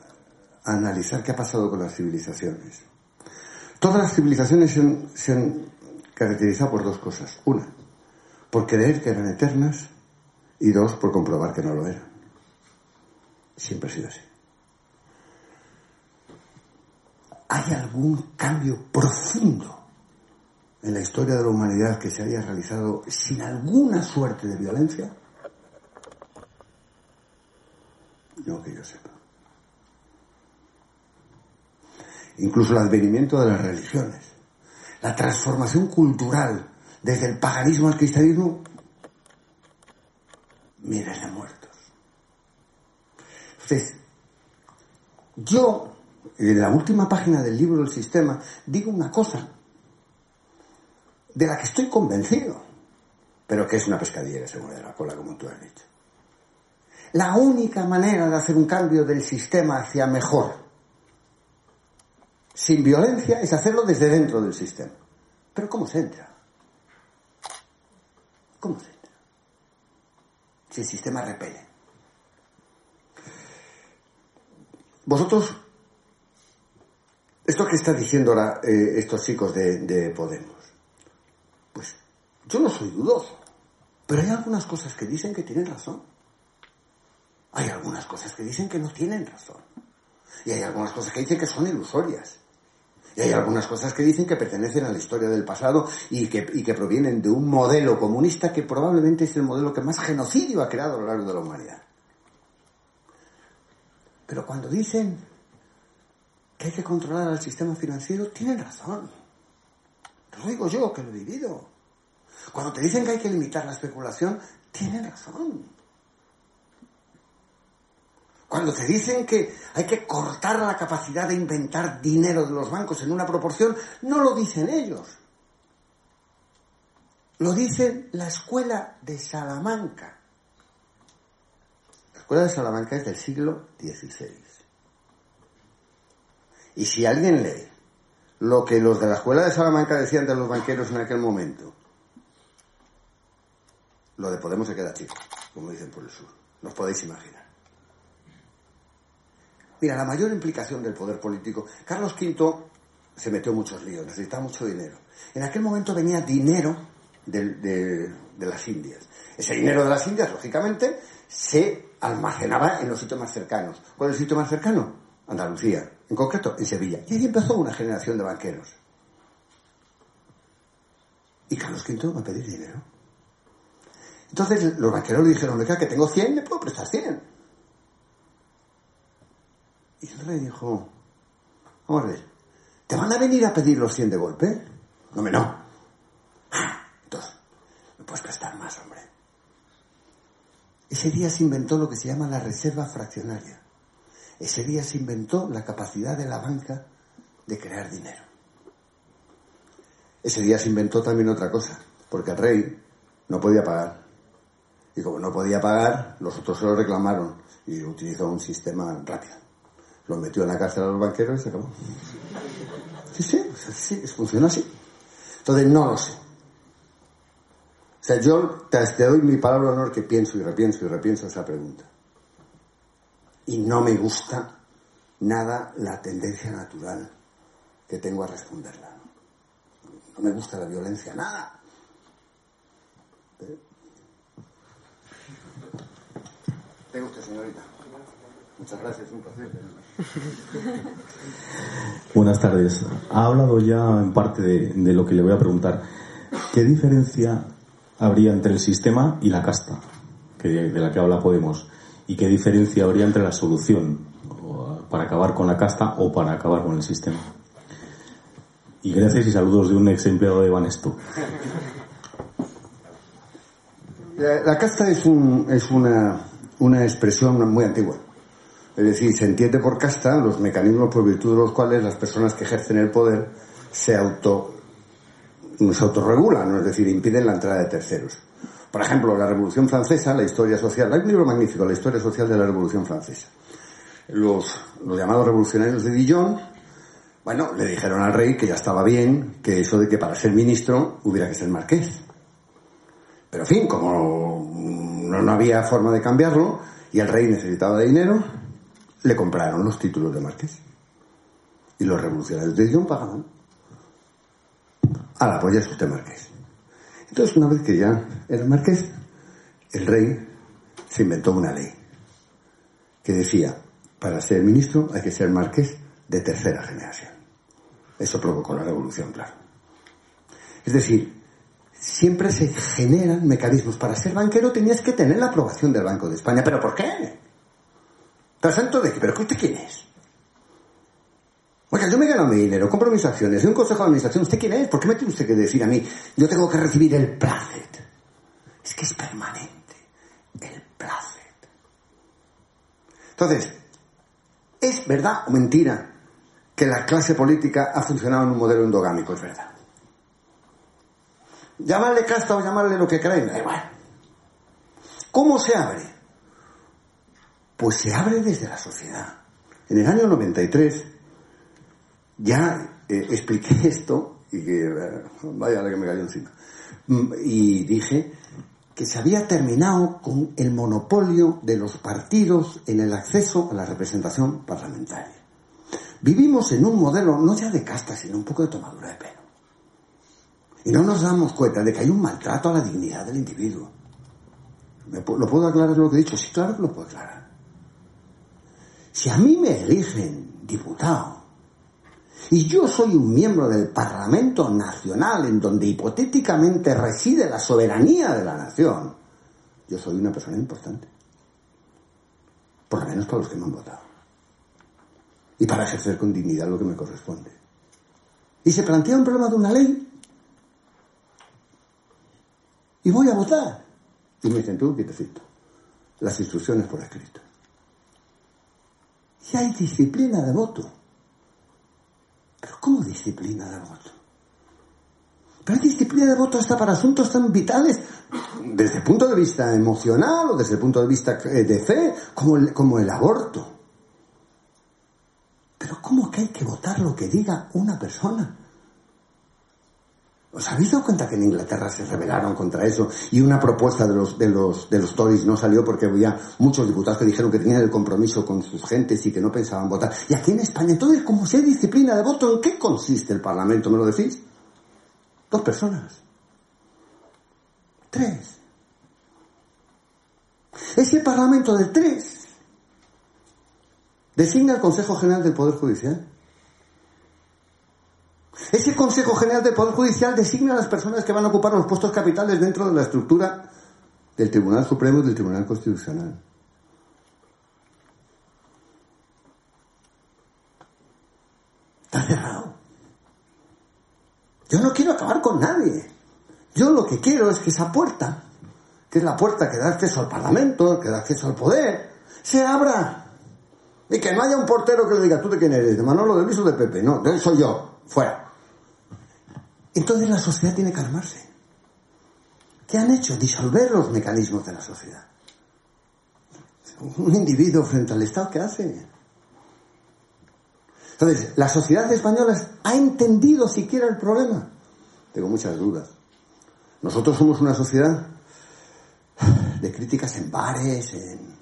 analizar qué ha pasado con las civilizaciones. Todas las civilizaciones se han caracterizado por dos cosas. Una, por creer que eran eternas y dos, por comprobar que no lo eran. Siempre ha sido así. ¿Hay algún cambio profundo en la historia de la humanidad que se haya realizado sin alguna suerte de violencia? No que yo sepa. Incluso el advenimiento de las religiones, la transformación cultural desde el paganismo al cristianismo, miles de muertos. Entonces, yo, en la última página del libro del sistema, digo una cosa de la que estoy convencido, pero que es una pescadilla que se mueve de la cola, como tú has dicho. La única manera de hacer un cambio del sistema hacia mejor, sin violencia, es hacerlo desde dentro del sistema. Pero ¿cómo se entra? ¿Cómo se entra? Si el sistema repele. Vosotros, esto que están diciendo ahora eh, estos chicos de, de Podemos, pues yo no soy dudoso, pero hay algunas cosas que dicen que tienen razón. Hay algunas cosas que dicen que no tienen razón. Y hay algunas cosas que dicen que son ilusorias. Y hay algunas cosas que dicen que pertenecen a la historia del pasado y que, y que provienen de un modelo comunista que probablemente es el modelo que más genocidio ha creado a lo largo de la humanidad. Pero cuando dicen que hay que controlar al sistema financiero, tienen razón. Lo digo yo, que lo he vivido. Cuando te dicen que hay que limitar la especulación, tienen razón. Cuando te dicen que hay que cortar la capacidad de inventar dinero de los bancos en una proporción, no lo dicen ellos. Lo dice la escuela de Salamanca. La escuela de Salamanca es del siglo XVI. Y si alguien lee lo que los de la escuela de Salamanca decían de los banqueros en aquel momento, lo de Podemos se queda chico, como dicen por el sur. Nos podéis imaginar. Mira, la mayor implicación del poder político. Carlos V se metió muchos líos, necesitaba mucho dinero. En aquel momento venía dinero de, las Indias. Ese dinero de las Indias, lógicamente, se almacenaba en los sitios más cercanos. ¿Cuál es el sitio más cercano? Andalucía, en concreto en Sevilla. Y ahí empezó una generación de banqueros. Y Carlos V va a pedir dinero. Entonces los banqueros le dijeron, que tengo 100, le puedo prestar 100. Y el rey dijo, vamos a ver, ¿te van a venir a pedir los 100 de golpe? No, me no. Entonces, me puedes prestar más, hombre. Ese día se inventó lo que se llama la reserva fraccionaria. Ese día se inventó la capacidad de la banca de crear dinero. Ese día se inventó también otra cosa, porque el rey no podía pagar. Y como no podía pagar, los otros se lo reclamaron y utilizó un sistema rápido. Lo metió en la cárcel a los banqueros y se acabó. Sí, sí, sí, funciona así. Entonces no lo sé. O sea, yo te, doy mi palabra de honor que pienso y repienso y repienso esa pregunta. Y no me gusta nada la tendencia natural que tengo a responderla. No me gusta la violencia, nada. Tengo usted, señorita. Muchas gracias, un placer. <laughs> Buenas tardes. Ha hablado ya en parte de, lo que le voy a preguntar. ¿Qué diferencia habría entre el sistema y la casta, de la que habla Podemos? ¿Y qué diferencia habría entre la solución para acabar con la casta o para acabar con el sistema? Y gracias y saludos de un ex empleado de Banesto. La, casta es, un, es una, una expresión muy antigua. Es decir, se entiende por casta los mecanismos por virtud de los cuales las personas que ejercen el poder se auto se autorregulan, es decir, impiden la entrada de terceros. Por ejemplo, la Revolución Francesa, la historia social, hay un libro magnífico, la historia social de la Revolución Francesa. Los, los llamados revolucionarios de Dijon, bueno, le dijeron al rey que ya estaba bien, que eso de que para ser ministro hubiera que ser marqués. Pero en fin, como no, no había forma de cambiarlo y el rey necesitaba de dinero, le compraron los títulos de marqués. Y los revolucionarios de Dijon pagaban. A la polla es usted marqués. Entonces, una vez que ya era marqués, el rey se inventó una ley que decía, para ser ministro hay que ser marqués de tercera generación. Eso provocó la revolución, claro. Es decir, siempre se generan mecanismos. Para ser banquero tenías que tener la aprobación del Banco de España. ¿Pero por qué? Santo de que, ¿pero usted quién es? Oiga, yo me gano mi dinero, compro mis acciones, de un consejo de administración. ¿Usted quién es? ¿Por qué me tiene usted que decir a mí? Yo tengo que recibir el placet. Es que es permanente. El placet. Entonces, ¿es verdad o mentira que la clase política ha funcionado en un modelo endogámico? Es verdad. Llamarle casta o llamarle lo que queráis, da igual. ¿Cómo se abre? Pues se abre desde la sociedad. En el año 93 ya eh, expliqué <laughs> esto y que eh, vaya la que me cayó encima. Mm, y dije que se había terminado con el monopolio de los partidos en el acceso a la representación parlamentaria. Vivimos en un modelo no ya de casta, sino un poco de tomadura de pelo. Y no nos damos cuenta de que hay un maltrato a la dignidad del individuo. ¿Lo puedo aclarar lo que he dicho? Sí, claro que lo puedo aclarar. Si a mí me eligen diputado y yo soy un miembro del Parlamento Nacional en donde hipotéticamente reside la soberanía de la nación, yo soy una persona importante. Por lo menos para los que me han votado. Y para ejercer con dignidad lo que me corresponde. Y se plantea un problema de una ley. y voy a votar. Y me dicen, tú, quietecito. Las instrucciones por escrito. Y hay disciplina de voto. Pero ¿cómo disciplina de voto? Pero hay disciplina de voto hasta para asuntos tan vitales desde el punto de vista emocional o desde el punto de vista eh, de fe, como el, como el aborto. Pero ¿cómo que hay que votar lo que diga una persona? ¿Os habéis dado cuenta que en Inglaterra se rebelaron contra eso y una propuesta de los, de los, de los Tories no salió porque había muchos diputados que dijeron que tenían el compromiso con sus gentes y que no pensaban votar? Y aquí en España, entonces, como si hay disciplina de voto, ¿en qué consiste el Parlamento? ¿Me lo decís? Dos personas. Tres. Ese Parlamento de tres designa el Consejo General del Poder Judicial. Ese Consejo General del Poder Judicial designa a las personas que van a ocupar los puestos capitales dentro de la estructura del Tribunal Supremo y del Tribunal Constitucional. Está cerrado. Yo no quiero acabar con nadie. Yo lo que quiero es que esa puerta, que es la puerta que da acceso al Parlamento, que da acceso al poder, se abra. Y que no haya un portero que le diga, ¿tú de quién eres? ¿De Manolo, de Luis o de Pepe? No, de soy yo. Fuera. Entonces la sociedad tiene que armarse. ¿Qué han hecho? Disolver los mecanismos de la sociedad. Un individuo frente al Estado, ¿qué hace? Entonces, ¿la sociedad española ha entendido siquiera el problema? Tengo muchas dudas. Nosotros somos una sociedad de críticas en bares, en...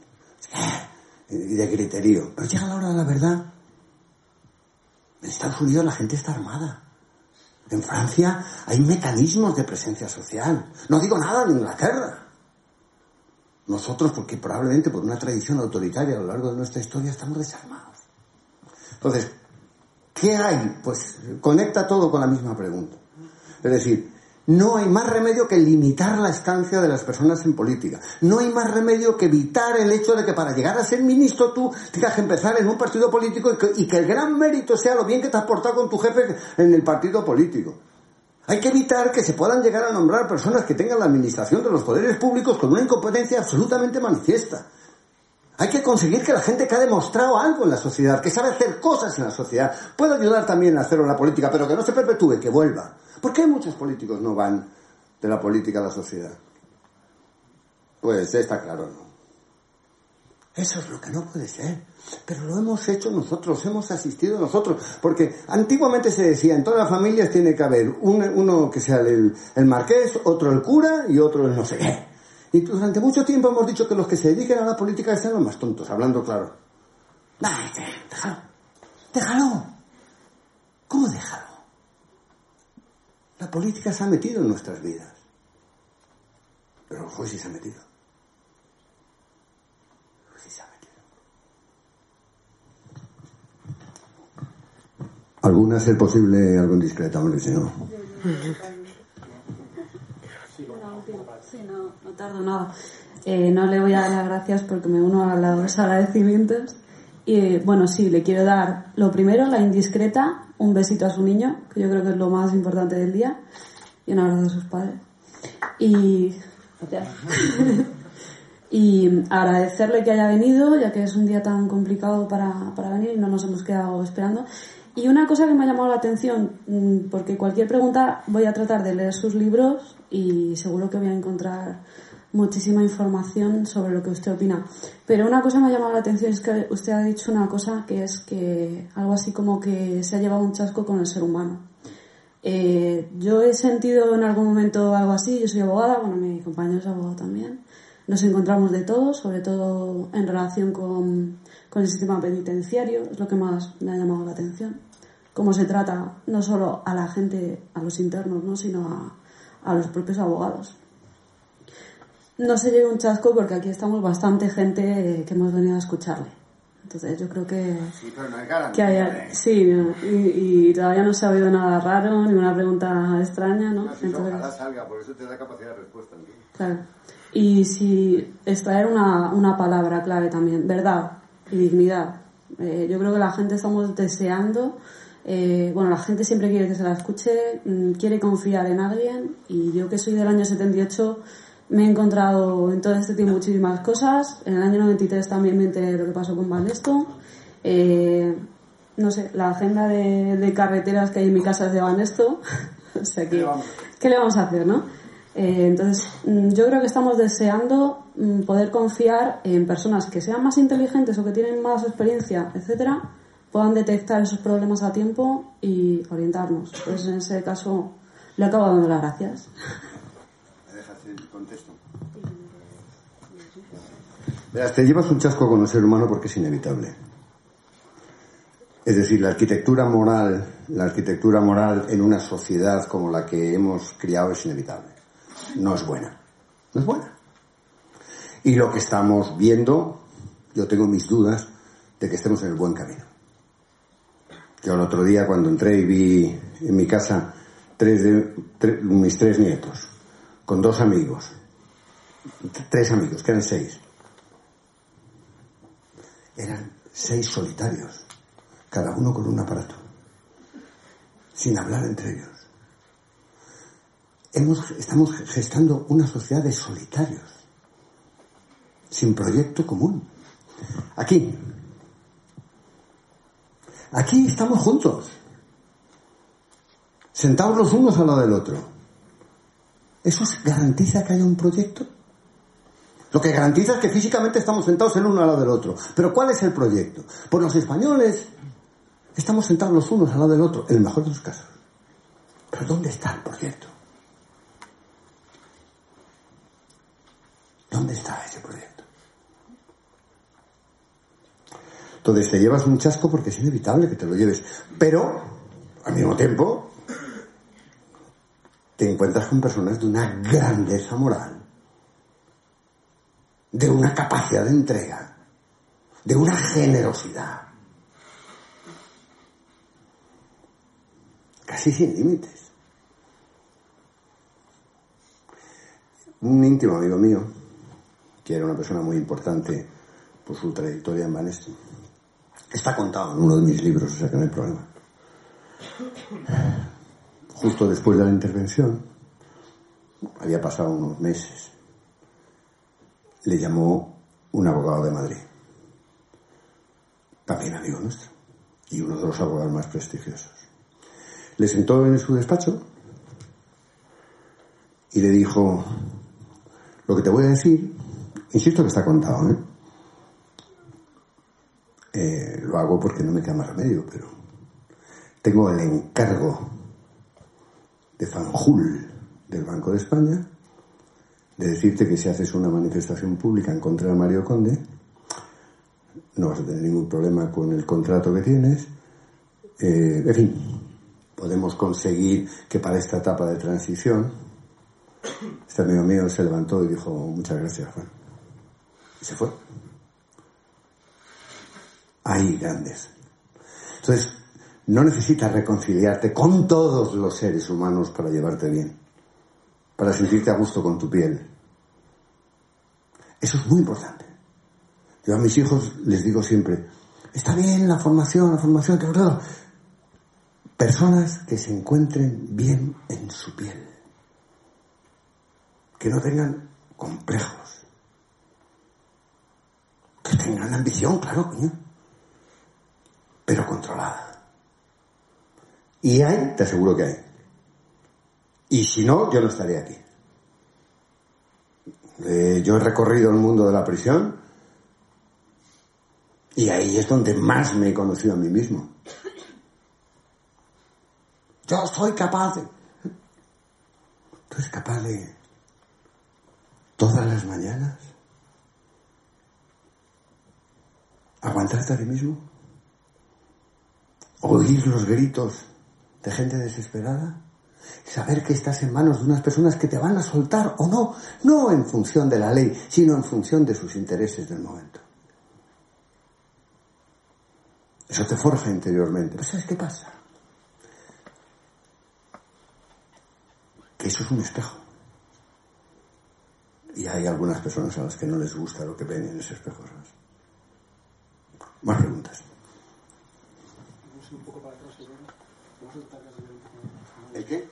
y de criterio. Pero llega la hora de la verdad. En Estados Unidos la gente está armada. En Francia hay mecanismos de presencia social. No digo nada de Inglaterra. Nosotros, porque probablemente por una tradición autoritaria a lo largo de nuestra historia, estamos desarmados. Entonces, ¿qué hay? Pues conecta todo con la misma pregunta. Es decir, no hay más remedio que limitar la estancia de las personas en política. No hay más remedio que evitar el hecho de que para llegar a ser ministro tú tengas que empezar en un partido político y que, el gran mérito sea lo bien que te has portado con tu jefe en el partido político. Hay que evitar que se puedan llegar a nombrar personas que tengan la administración de los poderes públicos con una incompetencia absolutamente manifiesta. Hay que conseguir que la gente que ha demostrado algo en la sociedad, que sabe hacer cosas en la sociedad, pueda ayudar también a hacerlo en la política, pero que no se perpetúe, que vuelva. ¿Por qué muchos políticos no van de la política a la sociedad? Pues está claro, ¿no? Eso es lo que no puede ser. Pero lo hemos hecho nosotros, hemos asistido nosotros. Porque antiguamente se decía, en todas las familias tiene que haber uno que sea el, el marqués, otro el cura y otro el no sé qué. Y durante mucho tiempo hemos dicho que los que se dediquen a la política sean los más tontos, hablando claro. Déjalo. Déjalo. ¿Cómo déjalo? La política se ha metido en nuestras vidas. Pero el sí se ha metido. Sí se ha metido. ¿Alguna ser posible algo indiscreto, hombre, si no, no tardo nada. Eh, no le voy a dar las gracias porque me uno a los agradecimientos. Y bueno, sí, le quiero dar lo primero, la indiscreta, un besito a su niño, que yo creo que es lo más importante del día, y un abrazo a sus padres. Y. <laughs> y agradecerle que haya venido, ya que es un día tan complicado para, para venir y no nos hemos quedado esperando. Y una cosa que me ha llamado la atención, mm, porque cualquier pregunta voy a tratar de leer sus libros y seguro que voy a encontrar muchísima información sobre lo que usted opina. Pero una cosa me ha llamado la atención es que usted ha dicho una cosa que es que algo así como que se ha llevado un chasco con el ser humano. Eh, yo he sentido en algún momento algo así, yo soy abogada, bueno, mi compañero es abogado también. Nos encontramos de todo, sobre todo en relación con, el sistema penitenciario, es lo que más me ha llamado la atención. Cómo se trata no solo a la gente, a los internos, ¿no? sino a los propios abogados no se lleve un chasco porque aquí estamos bastante gente que hemos venido a escucharle. Entonces yo creo que, Sí, pero no hay garantía. que haya, sí, ¿no? y, y todavía no se ha oído nada raro, ni una pregunta extraña, ¿no? No, si Entonces, ojalá salga, por eso te da capacidad de respuesta. ¿entiendes? claro. Y si extraer una, una palabra clave también, verdad y dignidad. Eh, yo creo que la gente estamos deseando Eh, bueno, la gente siempre quiere que se la escuche, mm, quiere confiar en alguien y yo que soy del año 78 me he encontrado en todo este tiempo muchísimas cosas. En el año 93 también me enteré de lo que pasó con Banesto. Eh, no sé, la agenda de, de carreteras que hay en mi casa es de Banesto. <laughs> o sea que, ¿qué le vamos a hacer, no? Eh, entonces, mm, yo creo que estamos deseando mm, poder confiar en personas que sean más inteligentes o que tienen más experiencia, etcétera, puedan detectar esos problemas a tiempo y orientarnos. Pues en ese caso, le acabo dando las gracias. <laughs> ¿Me dejas el contexto? Verás, te llevas un chasco con el ser humano porque es inevitable. Es decir, la arquitectura moral, la arquitectura moral en una sociedad como la que hemos criado es inevitable. No es buena. No es buena. Y lo que estamos viendo, yo tengo mis dudas de que estemos en el buen camino. Yo el otro día cuando entré y vi en mi casa tres de, mis tres nietos, con dos amigos, tres amigos, que eran seis. Eran seis solitarios, cada uno con un aparato, sin hablar entre ellos. Hemos, estamos gestando una sociedad de solitarios, sin proyecto común. Aquí, aquí estamos juntos, sentados los unos al lado del otro. ¿Eso garantiza que haya un proyecto? Lo que garantiza es que físicamente estamos sentados el uno al lado del otro. Pero ¿cuál es el proyecto? Pues los españoles estamos sentados los unos al lado del otro, en el mejor de los casos. Pero ¿dónde está el proyecto? ¿Dónde está ese proyecto? Entonces te llevas un chasco porque es inevitable que te lo lleves. Pero, al mismo tiempo, te encuentras con personas de una grandeza moral, de una capacidad de entrega, de una generosidad, casi sin límites. Un íntimo amigo mío, que era una persona muy importante por su trayectoria en Banesto, está contado en uno de mis libros, o sea que no hay problema. Justo después de la intervención, había pasado unos meses, le llamó un abogado de Madrid, también amigo nuestro, y uno de los abogados más prestigiosos. Le sentó en su despacho y le dijo, lo que te voy a decir, insisto que está contado, ¿eh? Eh, lo hago porque no me queda más remedio, pero tengo el encargo de Fanjul del Banco de España de decirte que si haces una manifestación pública en contra de Mario Conde, no vas a tener ningún problema con el contrato que tienes. Eh, en fin, podemos conseguir que para esta etapa de transición, este amigo mío se levantó y dijo, muchas gracias, Juan. Y se fue. Ahí grandes. Entonces, no necesitas reconciliarte con todos los seres humanos para llevarte bien, para sentirte a gusto con tu piel. Eso es muy importante. Yo a mis hijos les digo siempre, está bien la formación, la formación, que todo. Personas que se encuentren bien en su piel, que no tengan complejos, que tengan ambición, claro, coño, pero controlada. Y hay, te aseguro que hay. Y si no, yo no estaría aquí. Eh, yo he recorrido el mundo de la prisión y ahí es donde más me he conocido a mí mismo. Yo soy capaz de... ¿Tú eres capaz de todas las mañanas aguantarte a ti mismo? ¿Oír los gritos de gente desesperada? Saber que estás en manos de unas personas que te van a soltar o no, no en función de la ley, sino en función de sus intereses del momento. Eso te forja interiormente. ¿Pero sabes qué pasa? Que eso es un espejo. Y hay algunas personas a las que no les gusta lo que ven en ese espejo. ¿sabes? Más preguntas. un poco para atrás ¿El qué?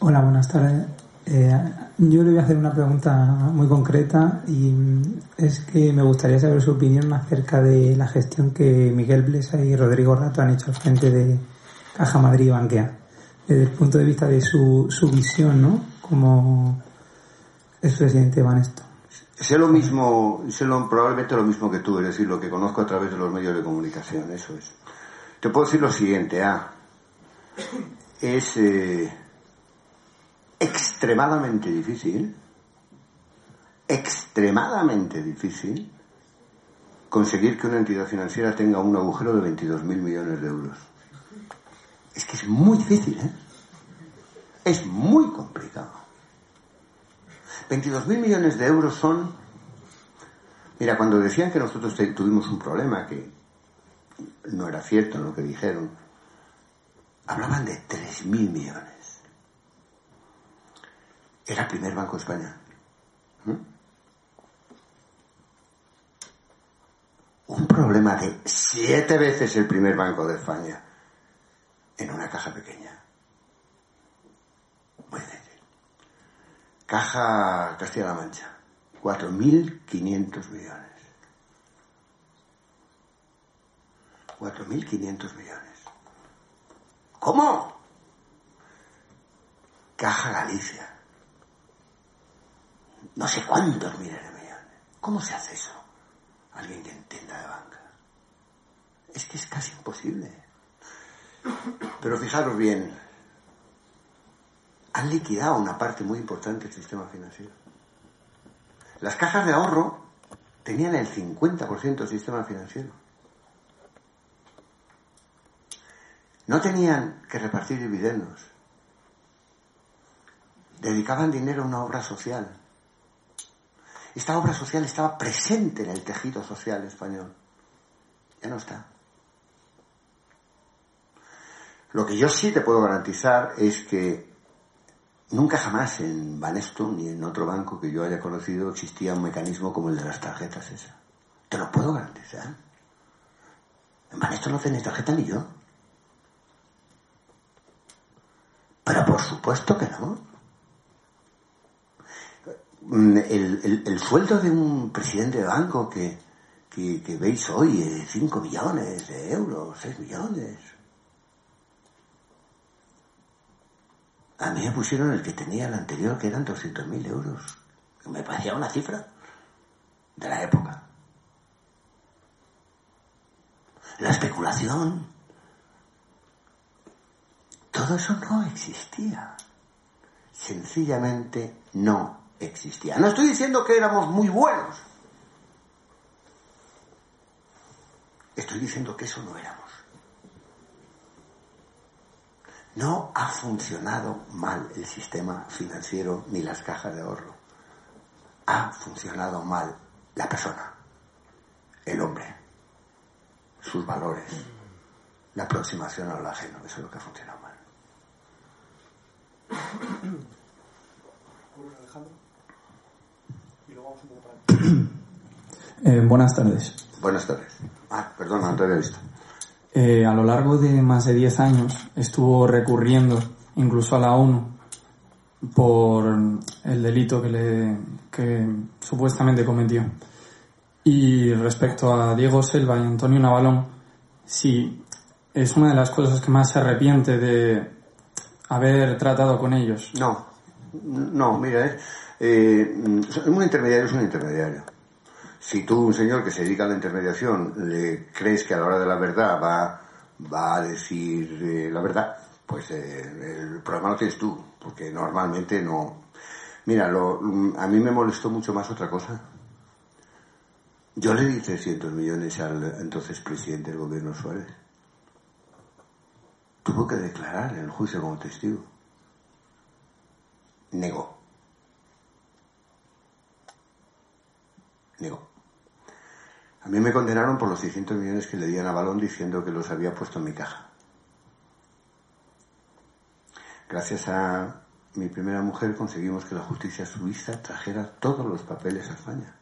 Hola, buenas tardes. Eh, yo le voy a hacer una pregunta muy concreta y mm, es que me gustaría saber su opinión acerca de la gestión que Miguel Blesa y Rodrigo Rato han hecho al frente de Caja Madrid y Banquea, desde el punto de vista de su, su visión, ¿no? Como expresidente de Banesto. Sé lo mismo, sé probablemente lo mismo que tú, es decir, lo que conozco a través de los medios de comunicación, eso es. Te puedo decir lo siguiente, A. Es eh, extremadamente difícil, extremadamente difícil conseguir que una entidad financiera tenga un agujero de 22.000 millones de euros. Es que es muy difícil, ¿eh? Es muy complicado. 22.000 millones de euros son... Mira, cuando decían que nosotros tuvimos un problema, que no era cierto lo que dijeron, hablaban de 3.000 millones. Era el primer Banco de España. ¿Mm? Un problema de siete veces el primer Banco de España en una caja pequeña. Muy difícil. Caja Castilla-La Mancha. 4.500 millones. 4.500 millones. ¿Cómo? Caja Galicia. No sé cuántos miles de millones. ¿Cómo se hace eso? Alguien que entienda de banca. Es que es casi imposible. Pero fijaros bien, han liquidado una parte muy importante del sistema financiero. Las cajas de ahorro tenían el 50% del sistema financiero. No tenían que repartir dividendos. Dedicaban dinero a una obra social. Esta obra social estaba presente en el tejido social español. Ya no está. Lo que yo sí te puedo garantizar es que nunca jamás en Banesto ni en otro banco que yo haya conocido existía un mecanismo como el de las tarjetas esa. Te lo puedo garantizar. En Banesto no tenéis tarjeta ni yo. Pero por supuesto que no. Mm, El, el- el sueldo de un presidente de banco que, que, veis hoy, 5 millones de euros, 6 millones. A mí me pusieron el que tenía el anterior, que eran 200.000 euros. Me parecía una cifra de la época. La especulación. Todo eso no existía. Sencillamente no existía. No estoy diciendo que éramos muy buenos. Estoy diciendo que eso no éramos. No ha funcionado mal el sistema financiero ni las cajas de ahorro. Ha funcionado mal la persona, el hombre, sus valores, la aproximación a lo ajeno. Eso es lo que ha funcionado mal. Eh, buenas tardes. Buenas tardes. Ah, perdona, no te había visto. Eh, a lo largo de más de 10 años estuvo recurriendo incluso a la ONU por el delito que, le, que supuestamente cometió. Y respecto a Diego Selva y Antonio Navalón, sí, es una de las cosas que más se arrepiente de haber tratado con ellos. No, no, mira, eh, eh, un intermediario es un intermediario. Si tú, un señor que se dedica a la intermediación, le crees que a la hora de la verdad va, va a decir eh, la verdad, pues eh, el problema lo tienes tú, porque normalmente no. Mira, lo, a mí me molestó mucho más otra cosa. Yo le di 300 millones al entonces presidente del gobierno Suárez. Tuvo que declarar en el juicio como testigo. Negó. Negó. A mí me condenaron por los 600 millones que le di a Navalón diciendo que los había puesto en mi caja. Gracias a mi primera mujer, conseguimos que la justicia suiza trajera todos los papeles a España.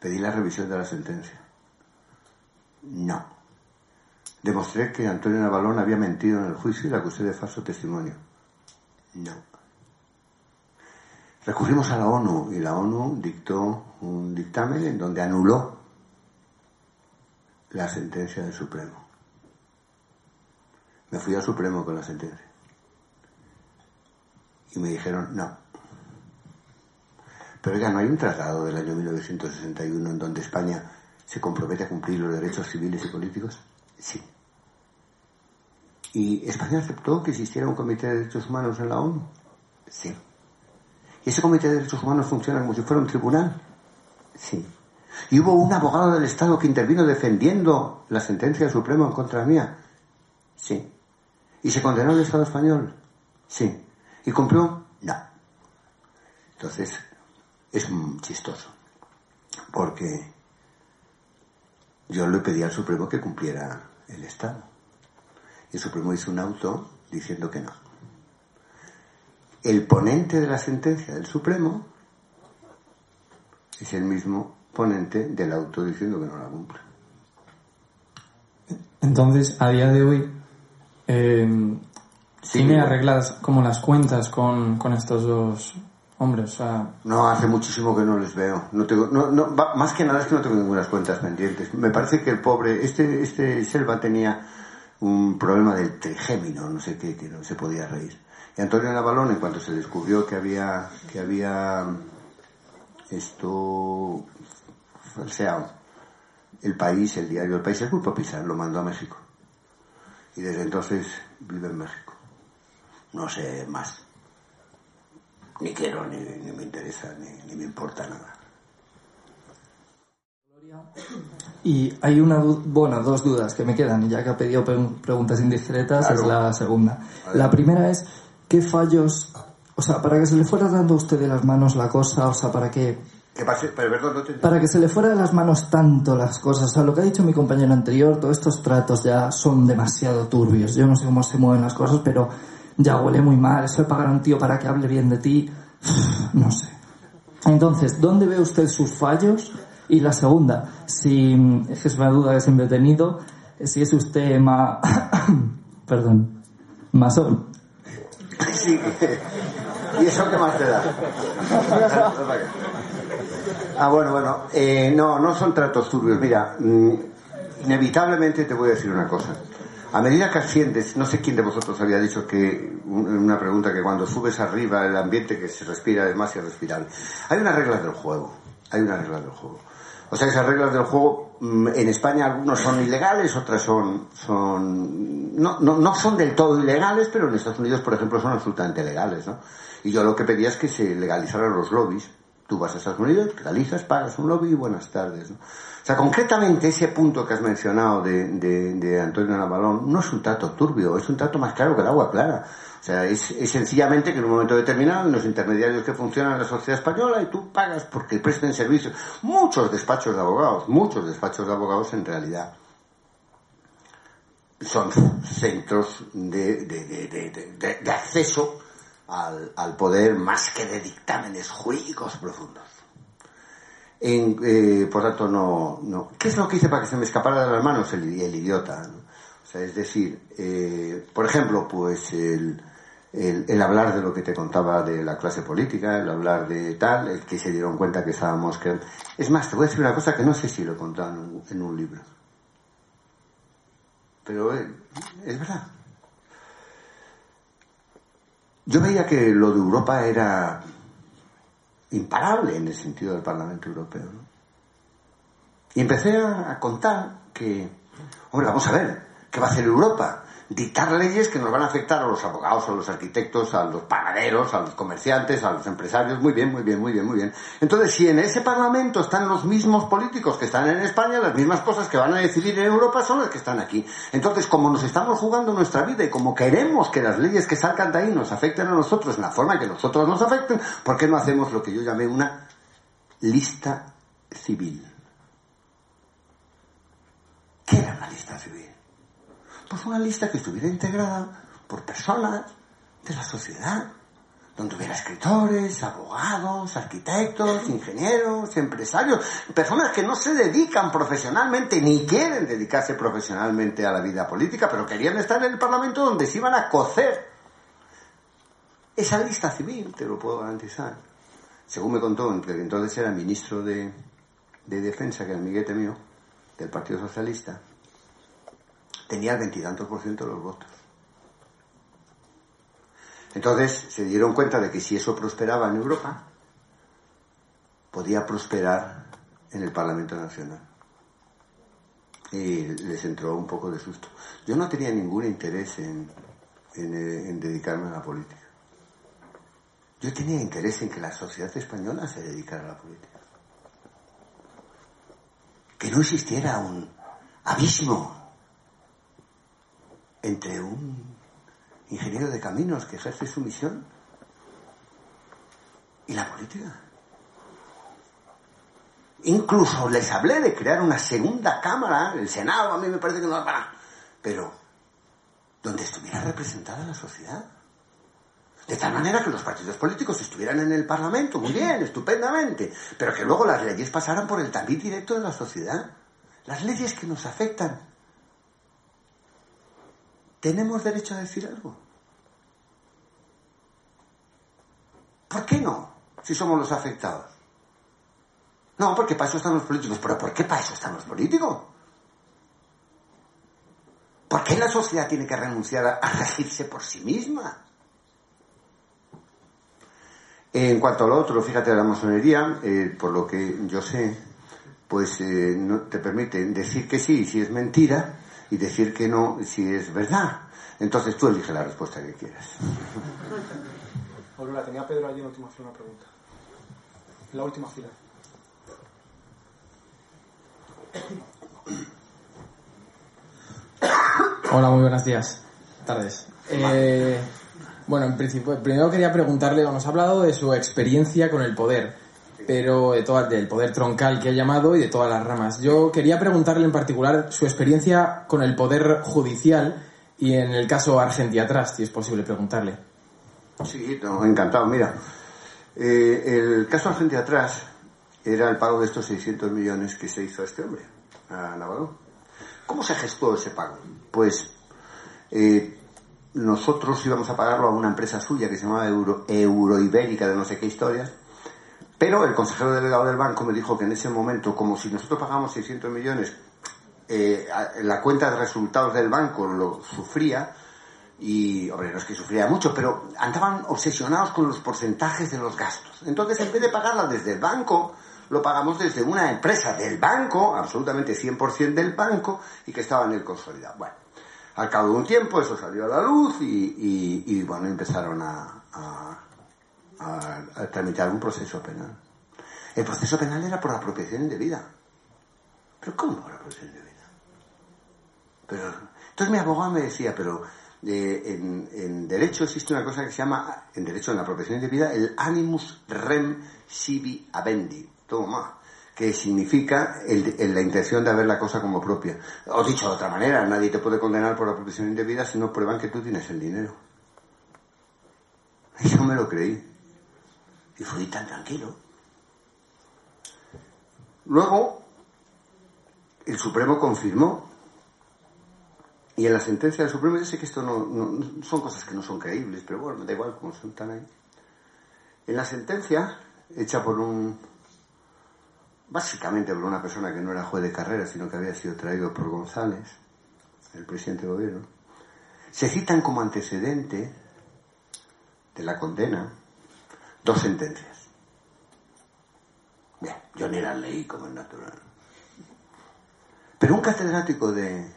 Pedí la revisión de la sentencia. No. Demostré que Antonio Navalón había mentido en el juicio y la acusé de falso testimonio. No. Recurrimos a la ONU y la ONU dictó un dictamen en donde anuló la sentencia del Supremo. Me fui al Supremo con la sentencia. Y me dijeron, no. Pero oiga, ¿no hay un tratado del año 1961 en donde España se compromete a cumplir los derechos civiles y políticos? Sí. ¿Y España aceptó que existiera un comité de derechos humanos en la ONU? Sí. ¿Y ese comité de derechos humanos funciona como si fuera un tribunal? Sí. ¿Y hubo un abogado del Estado que intervino defendiendo la sentencia del Supremo en contra mía? Sí. ¿Y se condenó el Estado español? Sí. ¿Y cumplió? No. Entonces, es chistoso. Porque yo le pedí al Supremo que cumpliera el Estado. Y el Supremo hizo un auto diciendo que no. El ponente de la sentencia del Supremo es el mismo ponente del auto diciendo que no la cumple. Entonces, a día de hoy, eh, ¿tiene arregladas como las cuentas con, con estos dos hombres? O sea, No, hace muchísimo que no les veo. No tengo, no, no, más que nada es que no tengo ninguna cuentas pendientes. Me parece que el pobre, este, este Selva tenía un problema del trigémino, no sé qué, que no se podía reír. Y Antonio Navalón, en cuanto se descubrió que había, que había esto falseado, el país, el diario El País, el grupo Pizar, lo mandó a México. Y desde entonces vive en México. No sé más. Ni quiero, ni, ni me interesa, ni, ni me importa nada. Y hay una, bueno, dos dudas que me quedan, ya que ha pedido pre- preguntas indiscretas, Claro. es la segunda. La primera es, ¿qué fallos, o sea, para que se le fuera dando a usted de las manos la cosa, o sea, para que, Que pase, pero perdón, no te para que se le fuera de las manos tanto las cosas, o sea, lo que ha dicho mi compañero anterior, todos estos tratos ya son demasiado turbios. Yo no sé cómo se mueven las cosas, pero ya huele muy mal. Eso de pagar a un tío para que hable bien de ti, <sighs> no sé. Entonces, ¿dónde ve usted sus fallos? Y la segunda, si es una duda que siempre he tenido, si es usted ma... <coughs> perdón, masón. Sí. ¿Y eso qué más te da? Ah, bueno, bueno. Eh, no, no son tratos turbios. Mira, mm, inevitablemente te voy a decir una cosa. A medida que asciendes, no sé quién de vosotros había dicho que, una pregunta, que cuando subes arriba el ambiente que se respira es más irrespirable. Hay unas reglas del juego. Hay unas reglas del juego. O sea, esas reglas del juego, mm, en España algunos son ilegales, otras son, son, no, no, no son del todo ilegales, pero en Estados Unidos, por ejemplo, son absolutamente legales, ¿no? Y yo lo que pedía es que se legalizaran los lobbies. Tú vas a Estados Unidos, legalizas, pagas un lobby y buenas tardes, ¿no? O sea, concretamente ese punto que has mencionado de, de, Antonio Navalón no es un trato turbio, es un trato más claro que el agua clara. O sea, es, sencillamente que en un momento determinado los intermediarios que funcionan en la sociedad española y tú pagas porque presten servicios. Muchos despachos de abogados, muchos despachos de abogados en realidad son centros de, de- de- de acceso al, al poder más que de dictámenes jurídicos profundos. En, eh, por tanto, no, no. ¿Qué es lo que hice para que se me escapara de las manos el, el idiota? O sea, es decir, eh, por ejemplo, pues el, el, el hablar de lo que te contaba de la clase política, el hablar de tal, el que se dieron cuenta que estábamos que... Es más, te voy a decir una cosa que no sé si lo he contado en un, en un libro. Pero eh, es verdad. Yo veía que lo de Europa era imparable en el sentido del Parlamento Europeo. ¿no? Y empecé a, contar que, hombre, vamos a ver, ¿qué va a hacer Europa? Dictar leyes que nos van a afectar a los abogados, a los arquitectos, a los panaderos, a los comerciantes, a los empresarios. Muy bien, muy bien, muy bien, muy bien. Entonces, si en ese Parlamento están los mismos políticos que están en España, las mismas cosas que van a decidir en Europa son las que están aquí. Entonces, como nos estamos jugando nuestra vida y como queremos que las leyes que salgan de ahí nos afecten a nosotros en la forma que nosotros nos afecten, ¿por qué no hacemos lo que yo llamé una lista civil? ¿Qué era una lista civil? Pues una lista que estuviera integrada por personas de la sociedad, donde hubiera escritores, abogados, arquitectos, ingenieros, empresarios, personas que no se dedican profesionalmente ni quieren dedicarse profesionalmente a la vida política, pero querían estar en el Parlamento donde se iban a cocer esa lista civil, te lo puedo garantizar. Según me contó, entonces era ministro de, de Defensa, que era amiguete mío, del Partido Socialista, tenía el veintitantos por ciento de los votos. Entonces se dieron cuenta de que si eso prosperaba en Europa, podía prosperar en el Parlamento Nacional. Y les entró un poco de susto. Yo no tenía ningún interés en, en, dedicarme a la política. Yo tenía interés en que la sociedad española se dedicara a la política. Que no existiera un abismo entre un ingeniero de caminos que ejerce su misión y la política. Incluso les hablé de crear una segunda cámara, el Senado, a mí me parece que no va para, pero donde estuviera representada la sociedad. De tal manera que los partidos políticos estuvieran en el Parlamento, muy bien, estupendamente, pero que luego las leyes pasaran por el tabiz directo de la sociedad. Las leyes que nos afectan ¿Tenemos derecho a decir algo? ¿Por qué no? Si somos los afectados. No, porque para eso están los políticos. ¿Pero por qué para eso están los políticos? ¿Por qué la sociedad tiene que renunciar a, regirse por sí misma? En cuanto a lo otro, fíjate, la masonería, eh, por lo que yo sé, pues eh, no te permite decir que sí si es mentira y decir que no si es verdad. Entonces tú elige la respuesta que quieras. Aurora, tenía Pedro allí en última fila una pregunta. La última fila. Hola, muy buenos días. Tardes. Eh, bueno, en principio, primero quería preguntarle, nos ha hablado de su experiencia con el poder pero de todo, del poder troncal que ha llamado y de todas las ramas. Yo quería preguntarle en particular su experiencia con el poder judicial y en el caso Argentia Trust, si es posible preguntarle. Sí, encantado. Mira, eh, el caso Argentia Trust era el pago de estos 600 millones que se hizo a este hombre, a Navarro. ¿Cómo se gestó ese pago? Pues eh, nosotros íbamos a pagarlo a una empresa suya que se llamaba Euro, Euroibérica de no sé qué historias pero el consejero delegado del banco me dijo que en ese momento, como si nosotros pagamos 600 millones, eh, la cuenta de resultados del banco lo sufría, y, hombre, no es que sufría mucho, pero andaban obsesionados con los porcentajes de los gastos. Entonces, en vez de pagarla desde el banco, lo pagamos desde una empresa del banco, absolutamente 100% del banco, y que estaba en el consolidado. Bueno, al cabo de un tiempo eso salió a la luz y, bueno, empezaron a a, tramitar un proceso penal. El proceso penal era por apropiación indebida. ¿Pero cómo por apropiación indebida? Pero, entonces mi abogado me decía, pero eh, en, derecho existe una cosa que se llama, en derecho en la apropiación indebida, el animus rem sibi avendi. Toma, que significa el, la intención de haber la cosa como propia. O dicho de otra manera, nadie te puede condenar por apropiación indebida si no prueban que tú tienes el dinero. <laughs> Yo me lo creí. Y fui tan tranquilo. Luego, el Supremo confirmó, y en la sentencia del Supremo, yo sé que esto no, son cosas que no son creíbles, pero bueno, da igual cómo son tan ahí. En la sentencia, hecha por un, básicamente por una persona que no era juez de carrera, sino que había sido traído por González, el presidente del gobierno, se citan como antecedente de la condena dos sentencias. Bien, yo ni las leí como es natural. Pero un catedrático de,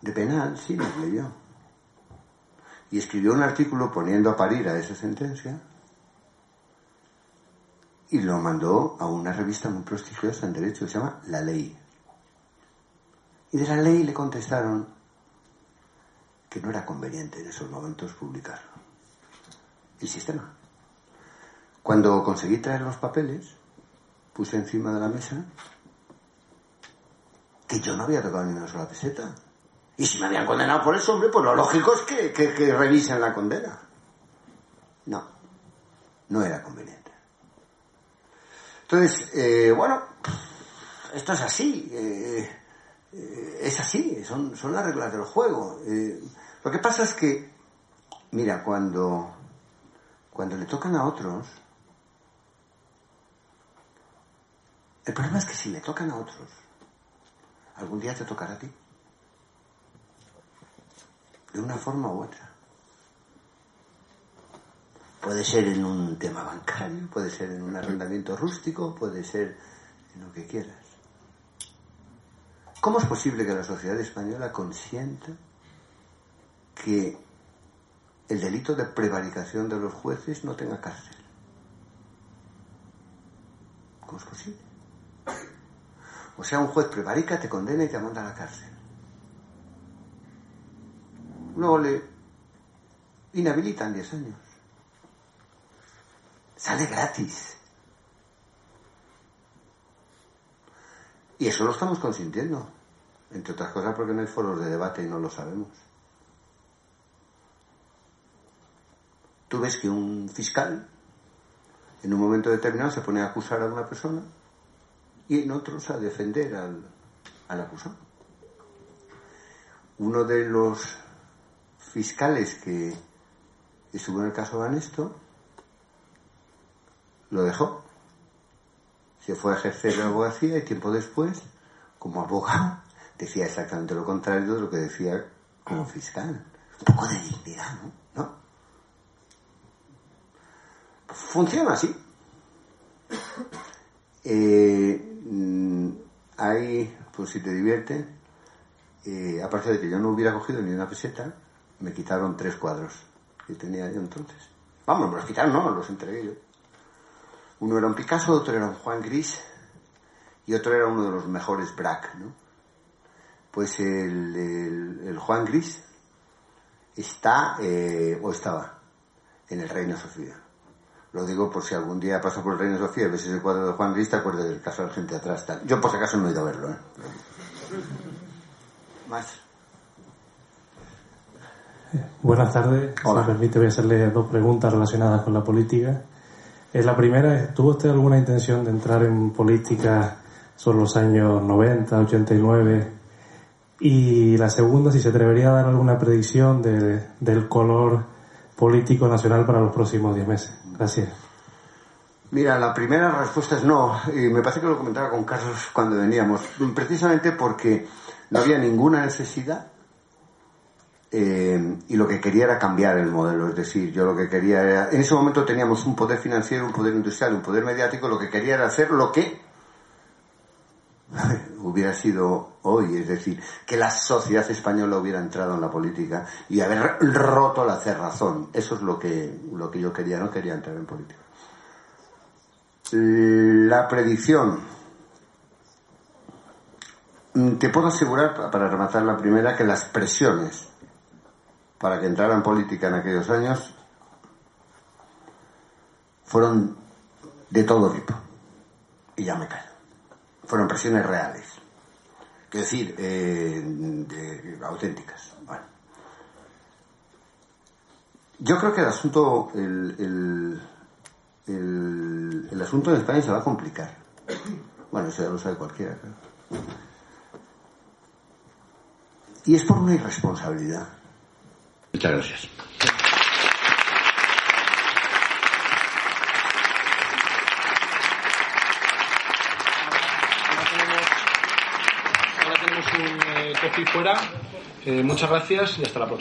de penal sí las leyó. Y escribió un artículo poniendo a parir a esa sentencia y lo mandó a una revista muy prestigiosa en derecho que se llama La Ley. Y de la ley le contestaron que no era conveniente en esos momentos publicarlo el sistema. Cuando conseguí traer los papeles, puse encima de la mesa que yo no había tocado ni una sola peseta Y si me habían condenado por eso, hombre, pues lo lógico es que, que, revisen la condena. No, no era conveniente. Entonces, eh, bueno, esto es así. eh, eh, es así, son, son las reglas del juego. Lo que pasa es que, mira, cuando, cuando le tocan a otros, el problema es que si le tocan a otros, algún día te tocará a ti. De una forma u otra. Puede ser en un tema bancario, puede ser en un arrendamiento rústico, puede ser en lo que quieras. ¿Cómo es posible que la sociedad española consienta que el delito de prevaricación de los jueces no tenga cárcel? ¿Cómo es posible? O sea, un juez prevarica, te condena y te manda a la cárcel. Luego le inhabilitan 10 años. Sale gratis. Y eso lo estamos consintiendo. Entre otras cosas porque no hay foros de debate y no lo sabemos. Tú ves que un fiscal en un momento determinado se pone a acusar a una persona y en otros a defender al, al acusado. Uno de los fiscales que estuvo en el caso Banesto lo dejó. Se fue a ejercer la abogacía y tiempo después, como abogado, <laughs> decía exactamente lo contrario de lo que decía como fiscal. Un poco de dignidad, ¿no? ¿No? Funciona así. <coughs> Eh, mm, hay, pues si te divierte, eh, aparte de que yo no hubiera cogido ni una peseta, me quitaron tres cuadros que tenía yo entonces. Vamos, me los quitaron, no, los entregué yo. Uno era un Picasso, otro era un Juan Gris y otro era uno de los mejores Braque, ¿no? Pues el, el- Juan Gris está, eh, o estaba, en el Reina Sofía. Lo digo por si algún día pasas por el Reina Sofía y ves ese cuadro de Juan Gris, te acuerdas del caso de la gente atrás. tal. Yo por si acaso no he ido a verlo, ¿eh? Más. Buenas tardes. Si me permite, voy a hacerle dos preguntas relacionadas con la política. La primera es, ¿tuvo usted alguna intención de entrar en política sobre los años 90, 89? Y la segunda, si se atrevería a dar alguna predicción de- del color político nacional para los próximos 10 meses. Gracias. Mira, la primera respuesta es no. Y me parece que lo comentaba con Carlos cuando veníamos. Precisamente porque no había ninguna necesidad eh, y lo que quería era cambiar el modelo. Es decir, yo lo que quería era... En ese momento teníamos un poder financiero, un poder industrial, un poder mediático. Lo que quería era hacer lo que hubiera sido hoy. Es decir, que la sociedad española hubiera entrado en la política y haber roto la cerrazón. Eso es lo que, lo que yo quería. No quería entrar en política. La predicción. Mm, Te puedo asegurar, pa- para rematar la primera, que las presiones para que entrara en política en aquellos años fueron de todo tipo. Y ya me callo. Fueron presiones reales. Quiero decir, eh, auténticas. Bueno. Yo creo que el asunto, el, el, el, asunto en España se va a complicar. Bueno, eso ya lo sabe cualquiera. Y es por una irresponsabilidad. Muchas gracias. Fuera. Eh, muchas gracias y hasta la próxima.